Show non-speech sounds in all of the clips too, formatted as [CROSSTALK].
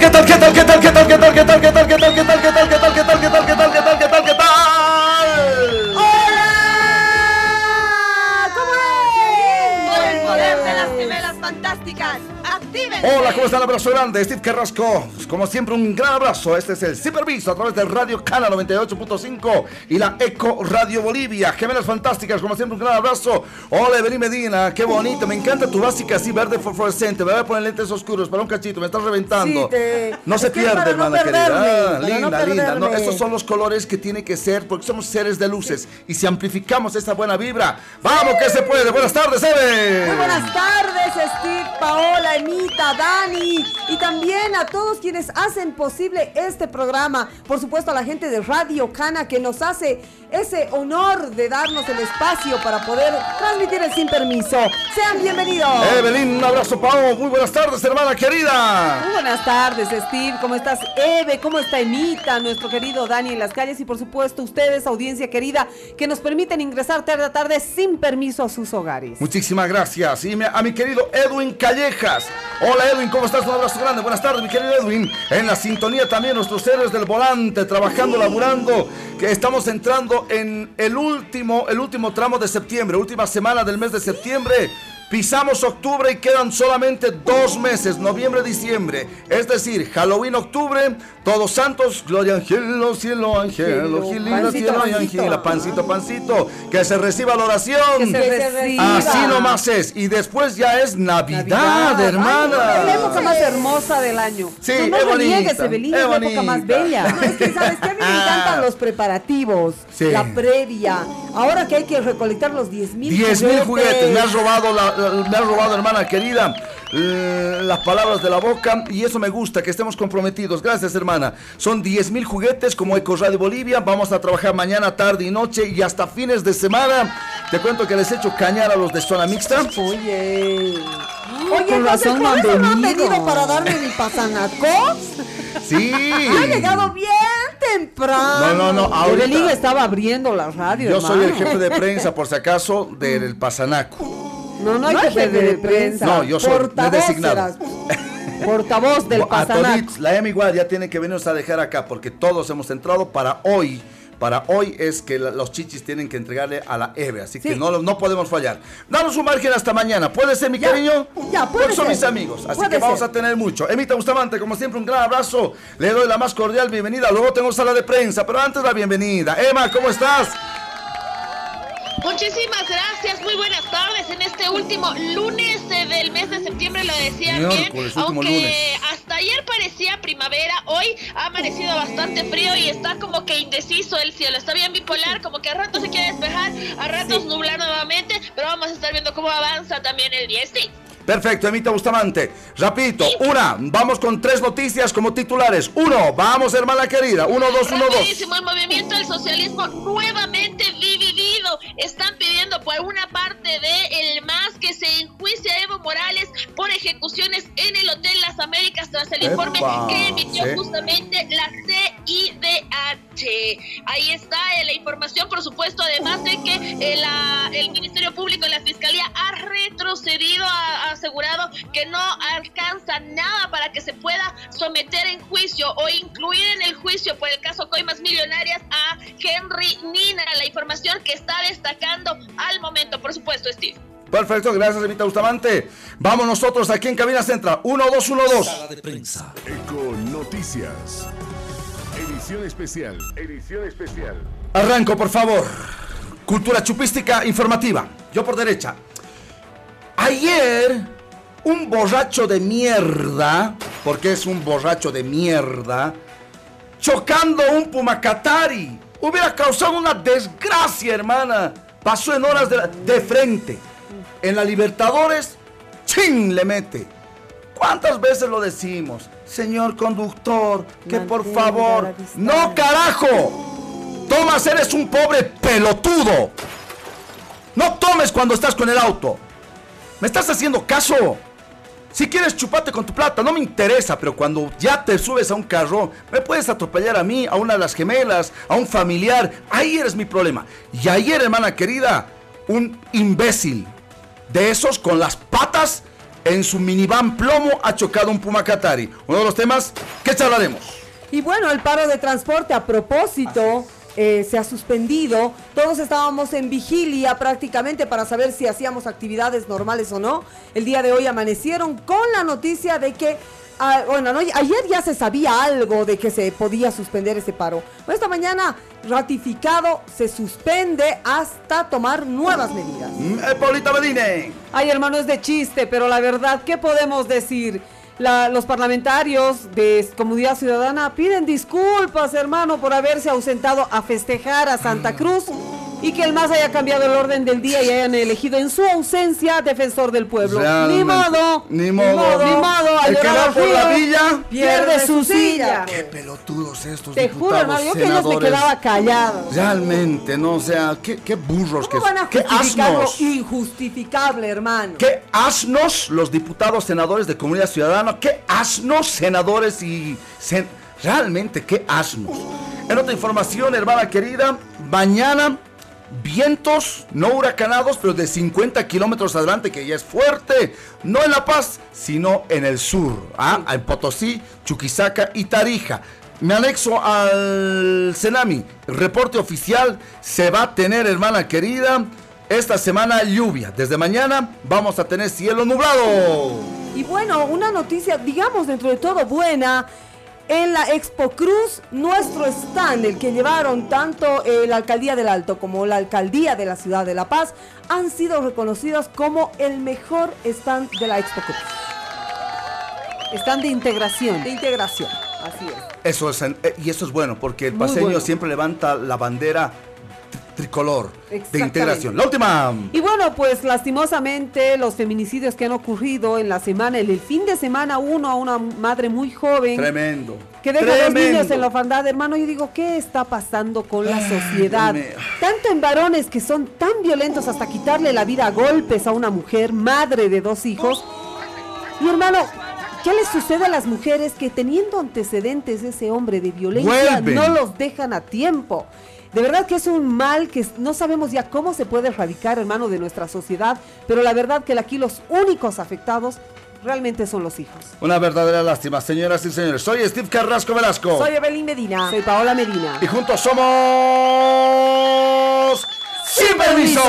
tal, qué tal, qué tal, qué tal, qué tal, qué tal, qué tal, qué tal, qué tal, qué tal, qué tal, qué tal, qué tal, qué tal, qué tal, qué tal, qué tal, qué tal? ¡Hola! ¿Cómo es? Por el poder de las gemelas fantásticas. Hola, ¿cómo están? Abrazo grande, Steve Carrasco. Como siempre, un gran abrazo. Este es el Superviso a través de Radio Cana 98.5 y la Eco Radio Bolivia. Gemelas fantásticas, como siempre, un gran abrazo. Hola, Evelyn Medina, qué bonito. Me encanta tu básica así verde fosforescente. Me voy a poner lentes oscuros para un cachito, me estás reventando. Sí, te- No se pierde, para no hermana querida. Ah, no linda, linda. No, estos son los colores que tiene que ser porque somos seres de luces. Y si amplificamos esta buena vibra, vamos que se puede. Buenas tardes, Eve. Muy buenas tardes, Steve, Paola, Emita, Dani y también a todos quienes hacen posible este programa. Por supuesto a la gente de Radio Cana que nos hace ese honor de darnos el espacio para poder transmitir el sin permiso. Sean bienvenidos. Evelyn, un abrazo, Pau. Muy buenas tardes, hermana querida. Muy buenas tardes, Steve. ¿Cómo estás, Eve? ¿Cómo está Emita, nuestro querido Dani en las calles? Y por supuesto, ustedes, audiencia querida, que nos permiten ingresar tarde a tarde sin permiso a sus hogares. Muchísimas gracias. Y a mi querido Edwin Callejas. Hola Edwin, ¿cómo estás? Un abrazo grande. Buenas tardes, mi querido Edwin. En la sintonía también nuestros héroes del volante, trabajando, laburando, que estamos entrando en el último, el último tramo de septiembre, última semana del mes de septiembre. Pisamos octubre y quedan solamente dos meses, noviembre, diciembre. Es decir, Halloween, octubre, Todos Santos, gloria angelo, cielo angelo, Cielo, gilina, pancito, cielo y pancito. angela, pancito, pancito, que se reciba la oración. Que se reciba. Así nomás es. Y después ya es Navidad, Navidad, hermana. ay, la época más hermosa del año. Sí, no, no es bonita, niegues, Evelyn, es es la época más bella. [LAUGHS] No, es que, ¿sabes qué? A mí me encantan los preparativos, Sí. la previa. Ahora que hay que recolectar los 10 mil 10 mil juguetes. Me has robado, la, la- me has robado, hermana querida, las palabras de la boca y eso me gusta, que estemos comprometidos. Gracias, hermana. Son 10 mil juguetes como Eco Radio Bolivia. Vamos a trabajar mañana, tarde y noche y hasta fines de semana. Te cuento que les he hecho cañar a los de zona mixta. Oye. Oye, con razón no ¿por han eso no han venido. para darme mi pasanaco? Sí. Ha llegado bien temprano. No, no, no, ahorita- Evelyn estaba abriendo la radio, Yo soy el jefe de [LAUGHS] prensa, por si acaso, del Pasanaco. No, no hay jefe de prensa. No, yo soy, Portavoz designado. [LAUGHS] Portavoz del a pasanaco. la M igual ya tiene que venirnos a dejar acá porque todos hemos entrado para hoy. Para hoy es que la- los chichis tienen que entregarle a la Eve, así que no, no podemos fallar. Danos un margen hasta mañana, ¿puede ser mi Ya, cariño? ya, puede Porque son ser. mis amigos, así Puede que vamos ser. a tener mucho. Emita Bustamante, como siempre, un gran abrazo. Le doy la más cordial bienvenida. Luego tengo sala de prensa, pero antes la bienvenida. Emma, ¿cómo estás? Muchísimas gracias, muy buenas tardes en este último lunes eh, del mes de septiembre, lo decían bien, aunque lunes. hasta ayer parecía primavera, hoy ha amanecido bastante frío y está como que indeciso el cielo, está bien bipolar, como que a ratos se quiere despejar, a ratos nublar nuevamente, pero vamos a estar viendo cómo avanza también el día, sí. Perfecto, Emita Bustamante. Rapidito, una, vamos con tres noticias como titulares. Uno, vamos, hermana querida. Uno, dos, uno, dos. El movimiento del socialismo nuevamente dividido. Están pidiendo por una parte de el MAS que se enjuicie a Evo Morales por ejecuciones en el Hotel Las Américas tras el informe Epa, que emitió sí. justamente la CIDH. Ahí está la información, por supuesto, además de que eh, el Ministerio Público y la Fiscalía ha retrocedido, ha asegurado que no alcanza nada para que se pueda someter en juicio o incluir en el juicio por el caso Coimas Millonarias a Henry Nina. La información que está destacando al momento, por supuesto, Steve. Perfecto, gracias, Emita Bustamante. Vamos nosotros aquí en Cabina Central. Uno, dos, uno, dos. Sala de prensa. Eco Noticias. Edición especial. Edición especial. Arranco, por favor. Cultura chupística informativa. Yo por derecha. Ayer, un borracho de mierda, porque es un borracho de mierda, chocando un Pumacatari. Hubiera causado una desgracia, hermana. Pasó en horas de, la- de frente. En la Libertadores, ¡chin! le mete. ¿Cuántas veces lo decimos? Señor conductor, que por favor. ¡No, carajo! Tomas, eres un pobre pelotudo. No tomes cuando estás con el auto. ¿Me estás haciendo caso? Si quieres chuparte con tu plata, no me interesa, pero cuando ya te subes a un carro, me puedes atropellar a mí, a una de las gemelas, a un familiar. Ahí eres mi problema. Y ayer, hermana querida, un imbécil de esos con las patas en su minivan plomo ha chocado un Puma Qatari. Uno de los temas que charlaremos. Y bueno, el paro de transporte a propósito eh, se ha suspendido. Todos estábamos en vigilia prácticamente para saber si hacíamos actividades normales o no. El día de hoy amanecieron con la noticia de que Ah, bueno, no, ayer ya se sabía algo de que se podía suspender ese paro. Esta mañana, ratificado, se suspende hasta tomar nuevas medidas. Mm, Polita Medine. Ay, hermano, es de chiste, pero la verdad, ¿qué podemos decir? Los parlamentarios de Comunidad Ciudadana piden disculpas, hermano, por haberse ausentado a festejar a Santa mm. Cruz y que el MAS haya cambiado el orden del día y hayan elegido en su ausencia defensor del pueblo. Ni modo, ni modo, ni modo. El que va por la villa pierde su silla. Qué pelotudos estos Te juro, hermano, yo que ellos me quedaba callado. Realmente, no, o sea, qué, qué burros ¿Cómo que van a qué asnos. injustificable, hermano. Qué asnos los diputados senadores de Comunidad Ciudadana, qué asnos senadores y realmente qué asnos. En otra información, hermana querida, mañana vientos no huracanados, pero de 50 kilómetros adelante, que ya es fuerte, no en La Paz, sino en el sur, ¿ah? en Potosí, Chuquisaca y Tarija. Me anexo al Cenami. Reporte oficial se va a tener, hermana querida, esta semana lluvia. Desde mañana vamos a tener cielo nublado. Y bueno, una noticia, digamos, dentro de todo buena en la Expo Cruz, nuestro stand, el que llevaron tanto eh, la Alcaldía del Alto como la Alcaldía de la Ciudad de La Paz, han sido reconocidos como el mejor stand de la Expo Cruz. Stand de integración. De integración, así es. Eso es, eh, y eso es bueno, porque el paseño siempre levanta la bandera tricolor de integración. La última. Y bueno, pues lastimosamente los feminicidios que han ocurrido en la semana, en el fin de semana, uno a una madre muy joven. Tremendo. Que deja a dos niños en la orfandad, hermano. Yo digo, ¿qué está pasando con la sociedad? Tanto en varones que son tan violentos hasta quitarle la vida a golpes a una mujer, madre de dos hijos. Y hermano, ¿Qué les sucede a las mujeres que teniendo antecedentes ese hombre de violencia no los dejan a tiempo? De verdad que es un mal que no sabemos ya cómo se puede erradicar, hermano, de nuestra sociedad, pero la verdad que aquí los únicos afectados realmente son los hijos. Una verdadera lástima, señoras y señores. Soy Steve Carrasco Velasco. Soy Evelyn Medina. Soy Paola Medina. Y juntos somos... ¡Sin permiso!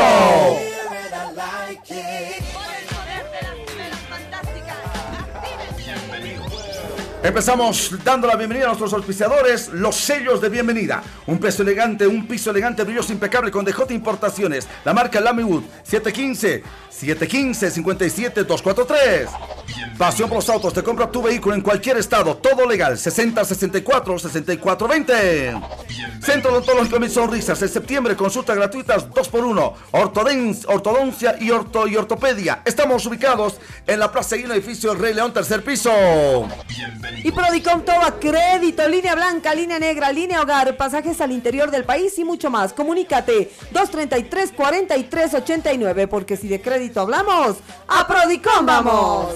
Empezamos dando la bienvenida a nuestros auspiciadores, los sellos de bienvenida. Un peso elegante, un piso elegante, brilloso, impecable con DJ Importaciones. La marca Lamywood 715 715 57 243. Pasión por los autos, te compra tu vehículo en cualquier estado, todo legal. 60 64 64 20. Centro Odontológico Mis Sonrisas, en septiembre consultas gratuitas 2x1. ortodoncia y, orto, y ortopedia. Estamos ubicados en la Plaza y el edificio Rey León, tercer piso. Y Prodicom todo a crédito, línea blanca, línea negra, línea hogar, pasajes al interior del país y mucho más. Comunícate 233 43 89, porque si de crédito hablamos, a Prodicom vamos.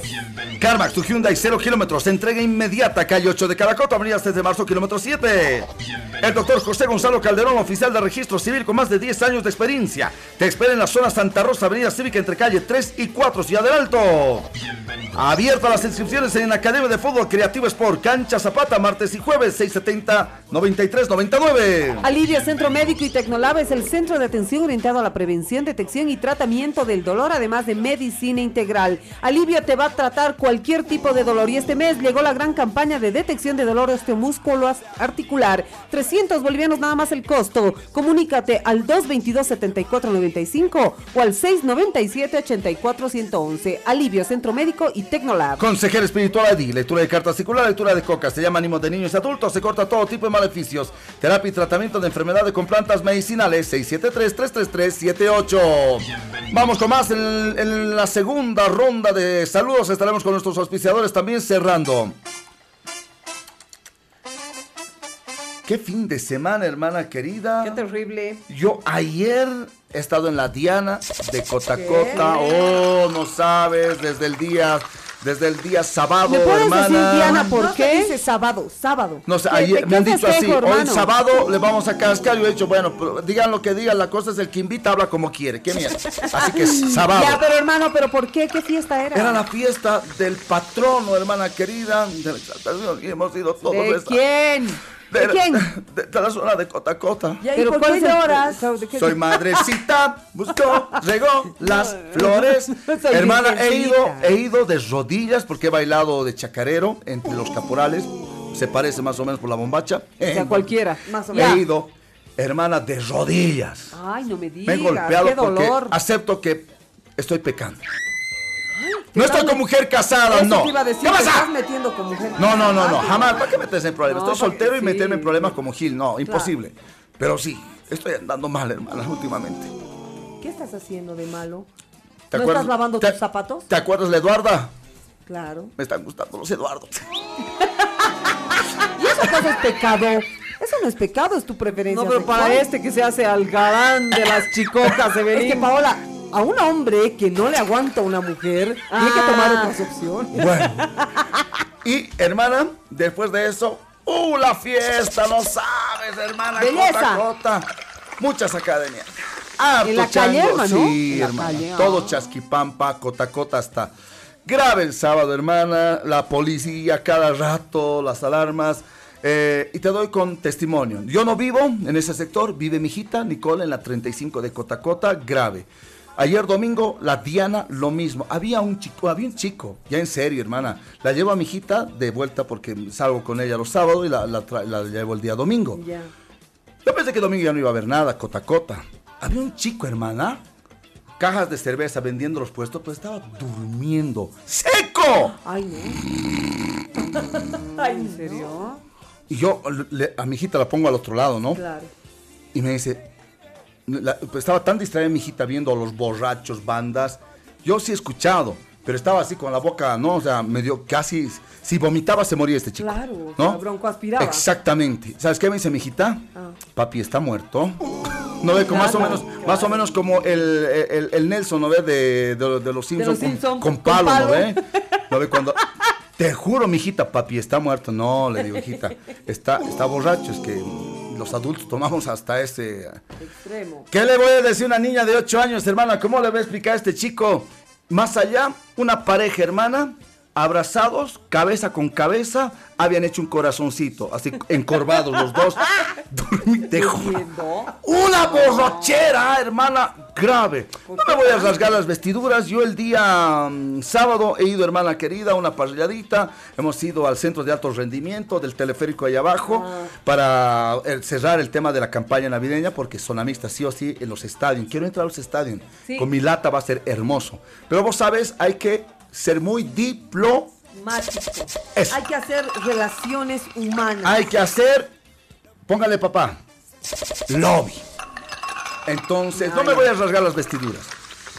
CarMax, tu Hyundai 0 kilómetros, entrega inmediata, calle 8 de Caracoto, avenida 6 de marzo, kilómetro 7. El doctor José Gonzalo Calderón, oficial de registro civil con más de 10 años de experiencia. Te espera en la zona Santa Rosa, avenida Cívica, entre calle 3 y 4, Ciudad del Alto. Abierta las inscripciones en Academia de Fútbol Creativo Sport, Cancha Zapata, martes y jueves, 670-9399. Alivia Centro Médico y Tecnolab es el centro de atención orientado a la prevención, detección y tratamiento del dolor, además de medicina integral. Alivio te va a tratar cualquier tipo de dolor y este mes llegó la gran campaña de detección de dolor osteomúsculo articular. 300 bolivianos nada más el costo. Comunícate al 222-7495 o al 697-84111. Alivio Centro Médico y Tecnolab. Consejero espiritual Adi, lectura de cartas circular, lectura de coca, se llama ánimo de niños y adultos, se corta todo tipo de maleficios. Terapia y tratamiento de enfermedades con plantas medicinales, 673-333-78. Vamos con más en, en la segunda ronda de saludos, estaremos con nuestros auspiciadores también cerrando. Qué fin de semana, hermana querida. Qué terrible. Yo ayer he estado en la Diana de Cotacota. Oh, no sabes, desde el día desde el día sábado, ¿Me puedes hermana. decir, Diana, por No qué? dice sábado, sábado. No sé, ¿Qué- ayer me han dicho así, festejo, hoy sábado le vamos a cascar. Yo he dicho, bueno, pero digan lo que digan, la cosa es el que invita habla como quiere. ¿Qué mierda? Así que [LAUGHS] sábado. Ya, pero hermano, ¿pero por qué? ¿Qué fiesta era? Era la fiesta del patrono, hermana querida, de la exaltación, y hemos ido todos ¿De esa- quién? De, ¿De quién? De, de la zona de Cota Cota. ¿y ¿Pero por qué lloras? ¿de qué- Soy madrecita, [LAUGHS] buscó, regó las flores. [LAUGHS] Hermana, he ido, he ido de rodillas porque he bailado de chacarero entre los caporales. Se parece más o menos por la bombacha. O sea, cualquiera. Más o He menos. ido, hermana, de rodillas. Ay, no me Me he digas, golpeado qué porque dolor. acepto que estoy pecando. No estoy con mujer casada, Eso no. te iba a decir, ¿Qué te pasa? estás metiendo con mujer. No, no, no, no, jamás. ¿Para qué metes en problemas? No, Estoy soltero y sí. meterme en problemas como Gil. No, imposible. Pero sí, estoy andando mal, hermana, últimamente. ¿Qué estás haciendo de malo? ¿Te ¿No acuerdas- estás lavando te- tus zapatos? ¿Te acuerdas de Eduarda? Claro. Me están gustando los Eduardos. [LAUGHS] ¿Y eso acaso es pecado? Eso no es pecado, es tu preferencia. No, pero para este que se hace al galán de las chicocas, [LAUGHS] Es Evelyn. que Paola, a un hombre que no le aguanta a una mujer, tiene que Ah. tomar otras opciones. Bueno. [LAUGHS] Y, hermana, después de eso, ¡uh, la fiesta! No sabes, hermana. Belleza. Cota, cota. Muchas academias. Harto En la calle, chango. hermano. Sí, hermana. calle, Todo ah. chasquipampa, cota, cota, hasta grave el sábado, hermana. La policía cada rato, las alarmas. eh, y te doy con testimonio. Yo no vivo en ese sector, vive mi hijita Nicole en la 35 de Cotacota, grave. Ayer domingo, la Diana, lo mismo. Había un chico, había un chico, ya en serio, hermana. La llevo a mi hijita de vuelta porque salgo con ella los sábados y la, la tra- la llevo el día domingo. Ya. Yo pensé que domingo ya no iba a haber nada, cota cota. Había un chico, hermana, cajas de cerveza vendiendo los puestos, pero estaba durmiendo. ¡Seco! Ay, no. Ay, ¿en serio? Y yo le- a mi hijita la pongo al otro lado, ¿no? Claro. Y me dice, la- estaba tan distraída mi hijita viendo a los borrachos, bandas. Yo sí he escuchado, pero estaba así con la boca, ¿no? O sea, medio casi, si vomitaba se moría este chico. Claro, ¿no? sea, broncoaspiraba. Exactamente. ¿Sabes qué me dice mi hijita? Ah. Papi está muerto. No ve como más o Claro, menos, más o menos como el, el- el Nelson, ¿no ve? De, de- de los Simpsons con, Simpson, con con palo, palo. ¿no ve? ¿No ve cuando? Te juro, mi hijita, papi está muerto. No, le digo, hijita, está, está borracho, es que los adultos tomamos hasta ese. Extremo. ¿Qué le voy a decir a una niña de 8 años, hermana? ¿Cómo le voy a explicar a este chico? Más allá, una pareja hermana, abrazados, cabeza con cabeza, habían hecho un corazoncito, así encorvados los dos. Te. Una borrachera, hermana, grave. No me voy a rasgar las vestiduras. Yo el día mm, sábado he ido, hermana querida, a una parrilladita. Hemos ido al centro de alto rendimiento del teleférico ahí abajo para eh, cerrar el tema de la campaña navideña porque son amistas sí o sí en los estadios. Quiero entrar a los estadios. Sí. Con mi lata va a ser hermoso. Pero vos sabes, hay que ser muy diplo. Mágico. Eso. Hay que hacer relaciones humanas. Hay que hacer, póngale papá, lobby. Entonces, no me voy a rasgar las vestiduras.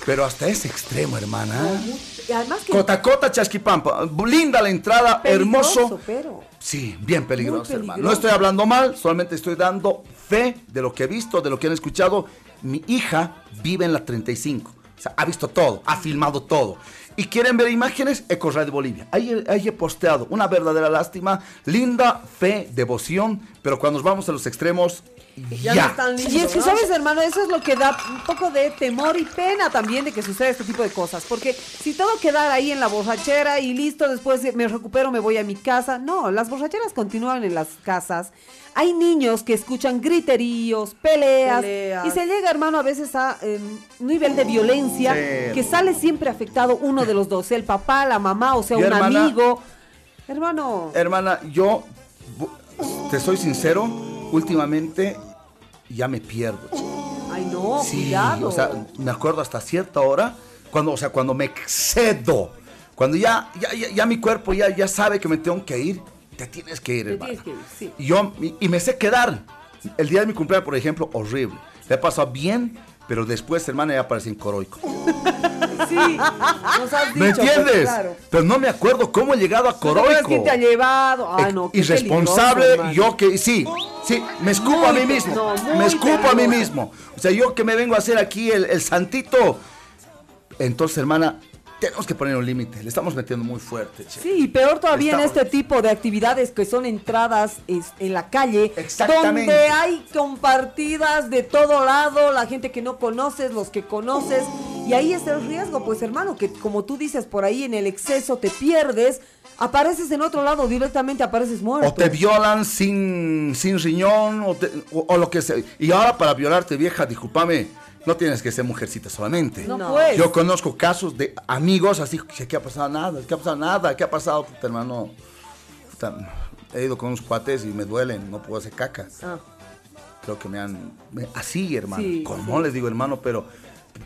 Pero hasta ese extremo, hermana. Y además que Cota, cota, chasquipampa. Linda la entrada, peligroso, hermoso. pero Sí, bien peligroso, Muy hermano. peligroso. No estoy hablando mal, solamente estoy dando fe de lo que he visto, de lo que han escuchado. Mi hija vive en la 35. O sea, ha visto todo, ha filmado todo. ¿Y quieren ver imágenes? Eco de Bolivia. Ahí, ahí he posteado una verdadera lástima, linda fe, devoción, pero cuando nos vamos a los extremos, ya. Ya, no están lindos, Y es que, ¿no? ¿sabes, hermano? Eso es lo que da un poco de temor y pena también de que suceda este tipo de cosas. Porque si todo quedara ahí en la borrachera y listo, después me recupero, me voy a mi casa. No, las borracheras continúan en las casas. Hay niños que escuchan griteríos, peleas, Peleas. y se llega, hermano, a veces a eh, un nivel de violencia Sí. que sale siempre afectado uno de los dos, sea el papá, la mamá, o sea, un hermana- amigo. Hermano, Hermana, yo te soy sincero, últimamente ya me pierdo. ay no, Sí, cuidado. o sea, me acuerdo hasta cierta hora, cuando, o sea, cuando me excedo, cuando ya, ya, ya, ya mi cuerpo ya, ya sabe que me tengo que ir, te tienes que ir, Te hermana. tienes que ir, sí. Y yo, y, y me sé quedar. El día de mi cumpleaños, por ejemplo, horrible. Le he pasado bien, pero después, hermana, ya aparece en Coroico. [LAUGHS] sí, nos has ¿Me pues, entiendes? claro. Pero no me acuerdo cómo he llegado a ¿Tú te acuerdas Coroico. quién te ha llevado? Ah, no, qué irresponsable yo que sí sí me escupo Muy a mí mismo no, me escupo a mí mismo o sea yo que me vengo a hacer aquí el, el santito entonces hermana tenemos que poner un límite. Le estamos metiendo muy fuerte, che. Sí, y peor todavía en este tipo de actividades que son entradas es- en la calle, Exactamente. donde hay compartidas de todo lado, la gente que no conoces, los que conoces, y ahí está el riesgo, pues hermano, que como tú dices, por ahí en el exceso te pierdes, apareces en otro lado, directamente apareces muerto. O te violan sin, sin riñón, o, te- o- o lo que sea. Y ahora para violarte, vieja, discúlpame, no tienes que ser mujercita solamente. No, No. pues. Yo conozco casos de amigos así, que ¿qué ha pasado? Nada, ¿qué ha pasado? Nada, ¿qué ha pasado, puta hermano? Puta, he ido con unos cuates y me duelen, no puedo hacer caca. Ah. Creo que me han... me- así, hermano. Sí, ¿Cómo sí. les digo, hermano? Pero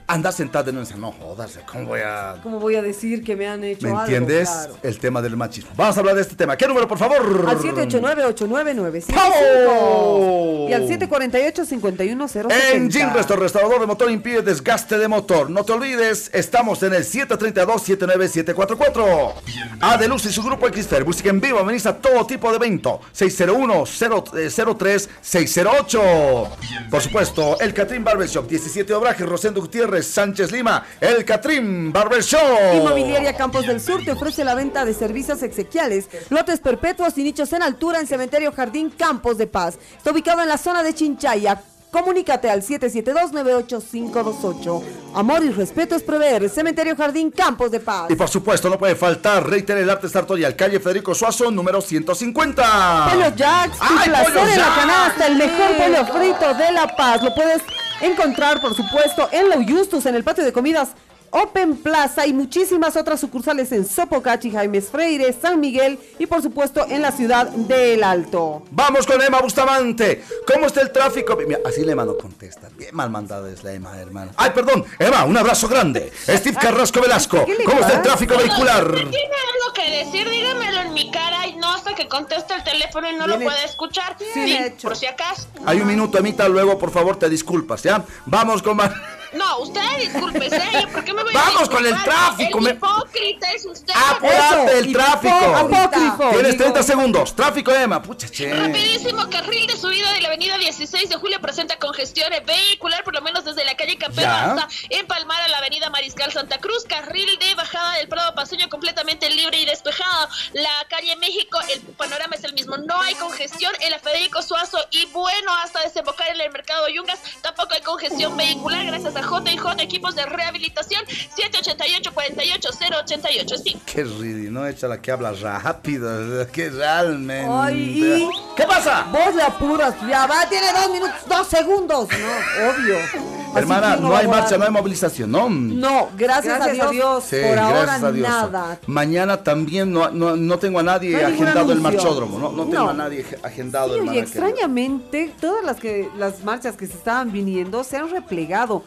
anda sentado en una no jodas, ¿cómo voy a...? ¿Cómo voy a decir que me han hecho ¿Me algo? entiendes? Claro. El tema del machismo. Vamos a hablar de este tema. ¿Qué número, por favor? Al 789-899-555 ¡Pau! y al 748-51070. Engine Restore, restaurador de motor impide desgaste de motor. No te olvides, estamos en el 732-79744. Adeluz y su grupo Xfer. Música en vivo, ameniza todo tipo de evento. 601-03-608. Por supuesto, el Catrín Barbershop. 17 Obraje, Rosendo Gutiérrez, Sánchez Lima. El Catrín Barbershop. Inmobiliaria Campos del Sur te ofrece la venta de servicios exequiales, lotes perpetuos y nichos en altura en Cementerio Jardín Campos de Paz. Está ubicado en la zona de Chinchaya. Comunícate al 772-98528. Amor y respeto es prever. Cementerio Jardín Campos de Paz. Y por supuesto, no puede faltar Reiter el Arte Sartorial, calle Federico Suazo, número 150. Pollo Jacks, tu ¡Ay, placer en la canasta, el mejor pollo frito de La Paz. Lo puedes encontrar, por supuesto, en Lo Justus, en el patio de comidas Open Plaza y muchísimas otras sucursales en Sopocachi, Jaimes Freire, San Miguel y, por supuesto, en la ciudad del Alto. Vamos con Emma Bustamante. ¿Cómo está el tráfico? Mira, así la Emma no contesta. Bien mal mandada es la Emma, hermana. Ay, perdón. Emma, un abrazo grande. Steve Carrasco Velasco. ¿Qué le ¿Cómo está el tráfico vehicular? ¿Tiene algo que decir? Dígamelo en mi cara y no hasta que conteste el teléfono y no lo pueda escuchar. Sí, hecho. por si acaso. Hay un minuto, Emita, luego por favor te disculpas, ¿ya? Vamos con más. No, usted discúlpese, ¿eh? ¿por qué me voy a Vamos con el tráfico, El me- hipócrita es usted. Apúrate el tráfico. Apócrifo. Tienes digo. 30 segundos. Tráfico, Emma. Pucha, che. Rapidísimo, carril de subida de la avenida 16 de julio presenta congestión vehicular, por lo menos desde la calle Campero hasta empalmar a la avenida Mariscal Santa Cruz. Carril de bajada del Prado Paseño completamente libre y despejado. La calle México, el panorama es el mismo. No hay congestión en la Federico Suazo y bueno, hasta desembocar en el mercado Yungas tampoco hay congestión vehicular gracias a JJ Equipos de Rehabilitación 788-48-088. Sí. Qué ridi, ¿no? Echa la que habla rápido. [LAUGHS] Que realmente. Ay, y- ¿Qué pasa? Vos le apuras, ya va, tiene dos minutos, dos segundos. No, obvio. [LAUGHS] Hermana, no hay marcha, no hay movilización, ¿no? No, gracias, Gracias a a Dios. Sí, por ahora gracias a Dios. nada. Mañana también no, no, no tengo a nadie agendado el marchódromo, no, no tengo No. a nadie ag- agendado Sí, hermana oye, querida. extrañamente, todas las que las marchas que se estaban viniendo se han replegado.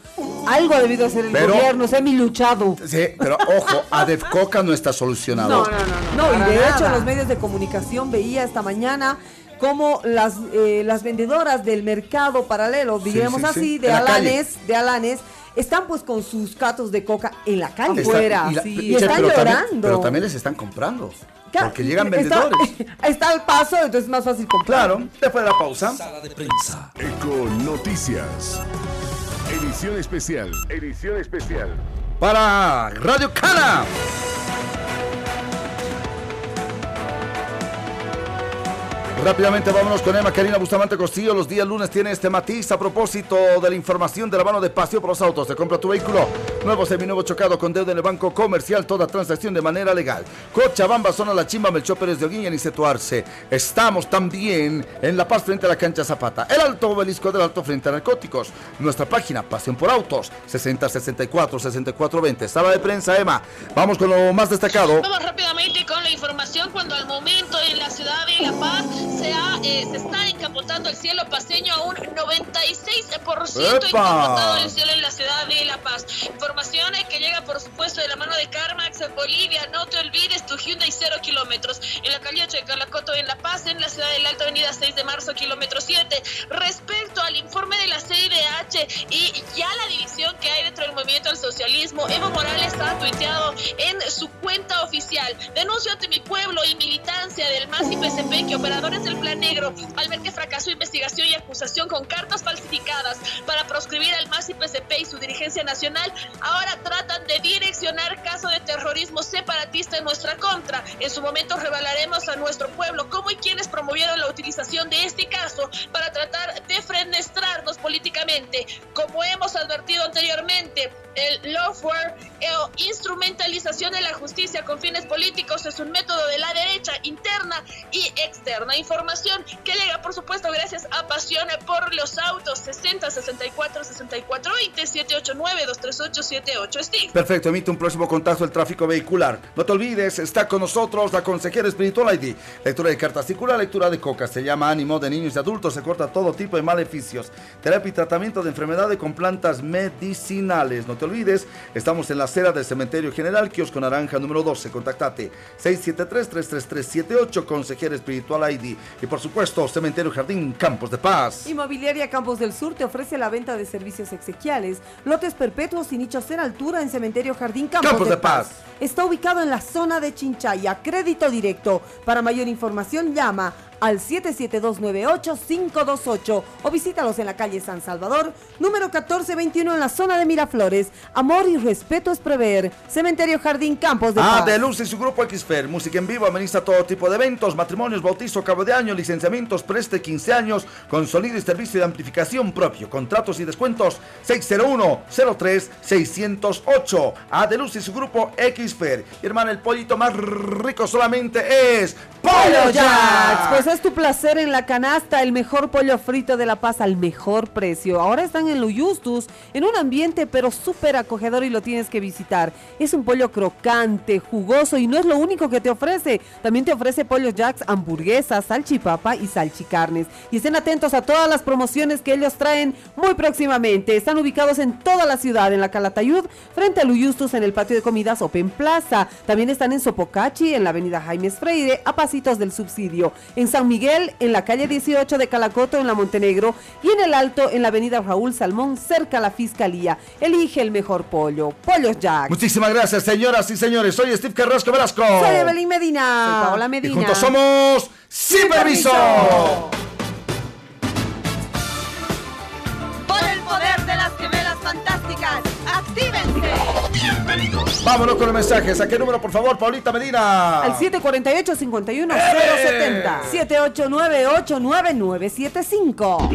Algo ha debido hacer el Pero- gobierno, se ha miluchado. Sí, pero ojo, Adefcoca no está solucionado. No, no, no, y de nada. hecho, los medios de comunicación veía esta mañana cómo las, eh, las vendedoras del mercado paralelo, digamos sí, sí. así, de calle. alanes, de alanes, están pues con sus catos de coca en la calle. Está- Afuera, y la- che, y están pero también- llorando. pero también les están comprando. Porque llegan está- vendedores. [LAUGHS] Está, al paso, entonces es más fácil comprar. Claro, después de la pausa. Eco Noticias. Edición especial. Edición especial. Para Radio Cana. Rápidamente vámonos con Emma Karina Bustamante Costillo. Los días lunes tiene este matiz a propósito de la información de la mano de Paseo por los Autos. Te compra tu vehículo nuevo, seminuevo, chocado con deuda en el banco comercial. Toda transacción de manera legal. Cochabamba, zona La Chimba, Melchor Pérez de Oguín y Setuarce. Estamos también en La Paz frente a la cancha Zapata. El Alto Obelisco del Alto frente a Narcóticos. Nuestra página Pasión por Autos 60 64 64 20. Sala de prensa Emma. Vamos con lo más destacado. Vamos rápidamente con la información cuando al momento en la ciudad de La Paz se, ha, eh, se está encapotando el cielo paseño a un 96% ¡Epa! encapotado el cielo en la ciudad de La Paz. Información eh, que llega por supuesto de la mano de Carmax en Bolivia. No te olvides tu Hyundai 0 kilómetros en la calle de Calacoto en La Paz, en la ciudad del Alto Avenida 6 de marzo, kilómetro 7. Respecto al informe de la CIDH y ya la división que hay dentro del movimiento al socialismo, Evo Morales ha tuiteado en su cuenta oficial. Denuncio ante mi pueblo y militancia del MAS MAS y PCP que operadores del Plan Negro, al ver que fracasó investigación y acusación con cartas falsificadas para proscribir al MAS y PCP y su dirigencia nacional, ahora tratan de direccionar caso de terrorismo separatista en nuestra contra. En su momento revelaremos a nuestro pueblo cómo y quiénes promovieron la utilización de este caso para tratar de frenestrarnos políticamente. Como hemos advertido anteriormente, el lawfare o instrumentalización de la justicia con fines políticos es un método de la derecha interna y externa. Información que llega, por supuesto, gracias a Pasión por los Autos 60 64 64 20 789 238 78 Steve. Perfecto, emite un próximo contacto del tráfico vehicular. No te olvides, está con nosotros la consejera espiritual ID. Lectura de cartas circular, lectura de coca. Se llama ánimo de niños y adultos. Se corta todo tipo de maleficios. Terapia y tratamiento de enfermedades con plantas medicinales. No te olvides, estamos en la acera del Cementerio General, kiosco naranja número 12. Contactate 673-33378, consejera espiritual ID. Y por supuesto, Cementerio Jardín Campos de Paz. Inmobiliaria Campos del Sur te ofrece la venta de servicios exequiales, lotes perpetuos y nichos en altura en Cementerio Jardín Campos, Campos de Paz. Está ubicado en la zona de Chinchaya. Crédito directo. Para mayor información llama al 772-98-528 o visítalos en la calle San Salvador, número 1421 en la zona de Miraflores. Amor y respeto es prever. Cementerio Jardín Campos de Ah, Paz. de Luz y su grupo Xfer, música en vivo, administra todo tipo de eventos, matrimonios, bautizo, cabo de año, licenciamientos, preste 15 años, con sonido y servicio de amplificación propio, contratos y descuentos 601-03-608. A de Luz y su grupo Xfer. Y hermano, el pollito más rico solamente es Pollo Jacks. Pues es tu placer en la canasta, el mejor pollo frito de La Paz al mejor precio. Ahora están en Luyustus, en un ambiente pero súper acogedor y lo tienes que visitar. Es un pollo crocante, jugoso y no es lo único que te ofrece. También te ofrece pollo jacks, hamburguesas, salchipapa y salchicarnes. Y estén atentos a todas las promociones que ellos traen muy próximamente. Están ubicados en toda la ciudad, en la Calatayud, frente a Luyustus en el patio de comidas Open Plaza. También están en Sopocachi, en la avenida Jaime Freire, a pasitos del subsidio. Miguel, en la calle 18 de Calacoto, en la Montenegro. Y en el Alto, en la avenida Raúl Salmón, cerca a la Fiscalía. Elige el mejor pollo. Pollos Jack. Muchísimas gracias, señoras y señores. Soy Steve Carrasco Velasco. Soy Evelyn Medina. Soy Paola Y Medina. juntos somos Sin Permiso. Vámonos con los mensajes. ¿A qué número, por favor, Paulita Medina? Al 748-51070. ¡Eh! 7898-9975.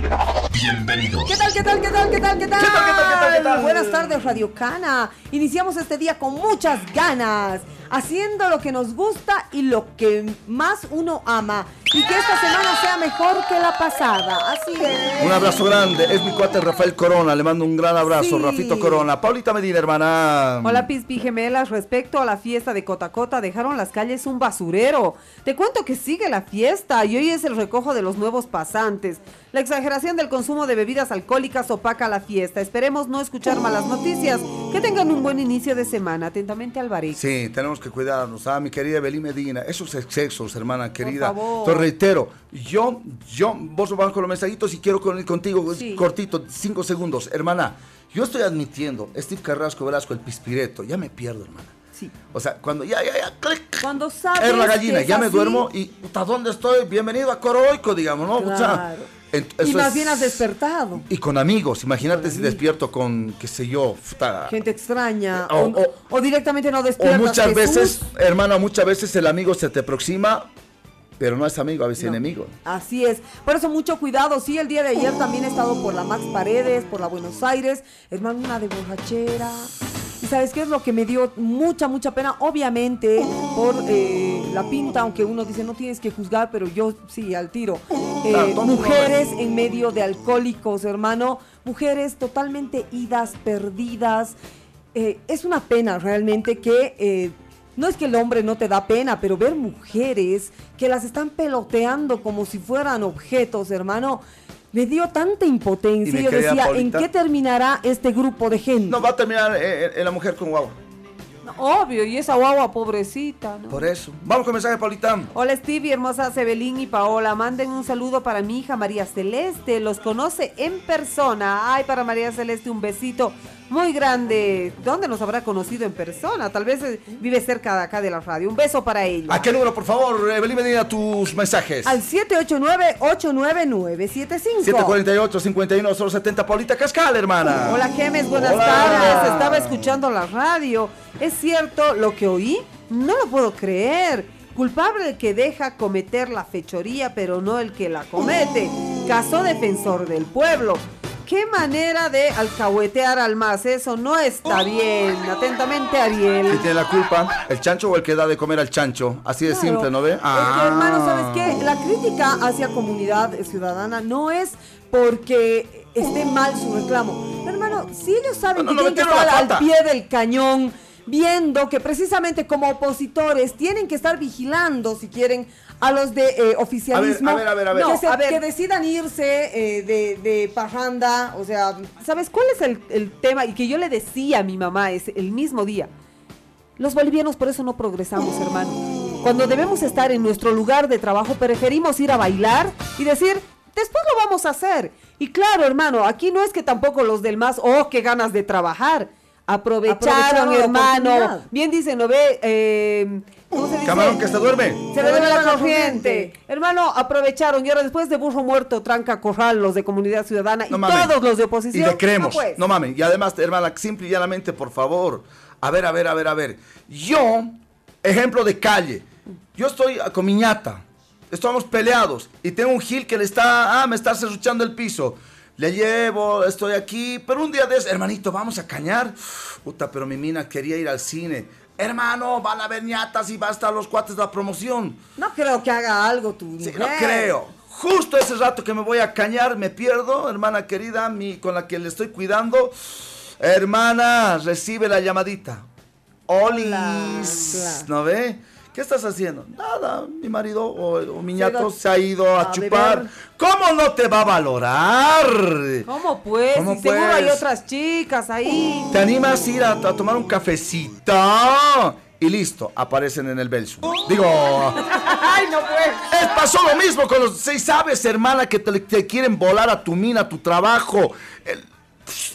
Bienvenidos. ¿Qué tal, qué tal, qué tal, qué tal, qué tal? ¿Qué tal, qué tal, qué tal, qué tal? Buenas tardes, Radio Cana. Iniciamos este día con muchas ganas, haciendo lo que nos gusta y lo que más uno ama. Y que esta semana sea mejor que la pasada. Así es. Un abrazo grande. Es mi cuate Rafael Corona. Le mando un gran abrazo, Sí. Rafito Corona. Paulita Medina, hermana. Hola Pispi Gemelas, respecto a la fiesta de Cotacota, dejaron las calles un basurero. Te cuento que sigue la fiesta y hoy es el recojo de los nuevos pasantes. La exageración del consumo de bebidas alcohólicas opaca la fiesta. Esperemos no escuchar malas noticias. Que tengan un buen inicio de semana. Atentamente Alvarez. Sí, tenemos que cuidarnos. Ah, mi querida Evelyn Medina. Esos excesos, hermana querida. favor. Te reitero. Yo, yo, vos vas con los mensajitos y quiero con, contigo, Sí. cortito, cinco segundos. Hermana, yo estoy admitiendo, Steve Carrasco Velasco, el pispireto. Ya me pierdo, hermana. Sí. O sea, cuando ya, ya, ya, clic. Cuando sabes Es la gallina, que es ya me duermo y, puta, ¿dónde estoy? Bienvenido a Coroico, digamos, ¿no? O sea, Y más es- bien has despertado. Y con amigos, imagínate si despierto con, qué sé yo, Gente extraña. O- O, o- o directamente no O despiertas. muchas Jesús. veces, hermano, muchas veces el amigo se te aproxima, pero no es amigo, a veces No. enemigo. Así es. Por eso mucho cuidado. Sí, el día de ayer también he estado por la Max Paredes, por la Buenos Aires. Hermano, una de borrachera. Y sabes qué es lo que me dio mucha, mucha pena. Obviamente, por eh, la pinta, aunque uno dice no tienes que juzgar, pero yo sí, al tiro. Eh, mujeres en medio de alcohólicos, hermano. Mujeres totalmente idas, perdidas. Eh, es una pena realmente que no es que el hombre no te da pena, pero ver mujeres que las están peloteando como si fueran objetos, hermano, me dio tanta Y impotencia. mi Yo decía, Paulita- ¿en qué terminará este grupo de gente? No, va a terminar eh, eh, la mujer con guagua. Obvio, y esa guagua pobrecita, ¿no? Por eso. Vamos con mensaje, Paulita. Hola Stevie, hermosa Sebelín y Paola. Manden un saludo para mi hija María Celeste. Los conoce en persona. Ay, para María Celeste un besito muy grande. ¿Dónde nos habrá conocido en persona? Tal vez eh, vive cerca de acá de la radio. Un beso para ella. ¿A qué número, por favor, Evelyn Medina, tus mensajes? Al 789-89975. 748 51 070 Paulita Cascal, hermana. Hola Gemes, buenas Hola. tardes. Estaba escuchando la radio. ¿Es cierto lo que oí? No lo puedo creer. Culpable el que deja cometer la fechoría, pero no el que la comete. Caso defensor del pueblo. Qué manera de alcahuetear al más. Eso no está bien. Atentamente, ¿Quién Ariel. tiene la culpa? ¿El chancho o el que da de comer al chancho? Así de Claro. simple, ¿no ve? Ah. Es que, hermano, ¿sabes qué? La crítica hacia comunidad ciudadana no es porque esté mal su reclamo. Hermano, si ellos saben No, no, que no tienen que estar al pie del cañón, viendo que precisamente como opositores tienen que estar vigilando si quieren a los de eh, oficialismo. A ver, a ver, a ver, a Que, ver. se- A ver. que decidan irse eh, de, de parranda. O sea, ¿sabes cuál es el, el tema? Y que yo le decía a mi mamá ese, el mismo día. Los bolivianos por eso no progresamos, hermano. Cuando debemos estar en nuestro lugar de trabajo, preferimos ir a bailar y decir, después lo vamos a hacer. Y claro, hermano, aquí no es que tampoco los del más, oh, qué ganas de trabajar. Aprovecharon, hermano. Bien dice, ¿no ve? Eh, ¿Cómo se dice? Camarón que se duerme. Se le debe la corriente. Hermano, aprovecharon y ahora después de burro muerto, tranca corral, los de comunidad ciudadana No y todos los de Y oposición. le creemos. No, pues. No mames. Y además, hermana, simple y llanamente, por favor. A ver, a ver, a ver, a ver. Yo, ejemplo de calle. Yo estoy ah, con mi ñata. Estamos peleados. Y tengo un gil que le está. Ah, me está cerruchando el piso. Le llevo, estoy aquí. Pero un día de eso, hermanito, vamos a cañar. Puta, pero mi mina quería ir al cine. Hermano, van a ver ñatas y va a estar los cuates de la promoción. No creo que haga algo tu Sí, no creo. Justo ese rato que me voy a cañar, me pierdo, hermana querida, mi, con la que le estoy cuidando. Hermana, recibe la llamadita. Olis. ¿no ve? ¿Qué estás haciendo? Nada, mi marido o, o mi Se ha ñato ido se ha ido a, a chupar. beber. ¿Cómo no te va a valorar? ¿Cómo pues? ¿Cómo Y seguro pues? hay otras chicas ahí. ¿Te animas a ir a, a tomar un cafecito? Y listo, aparecen en el Belsu. Digo, [LAUGHS] Ay, no pues. Pasó lo mismo con los seis aves, hermana, que te, te quieren volar a tu mina, a tu trabajo. El-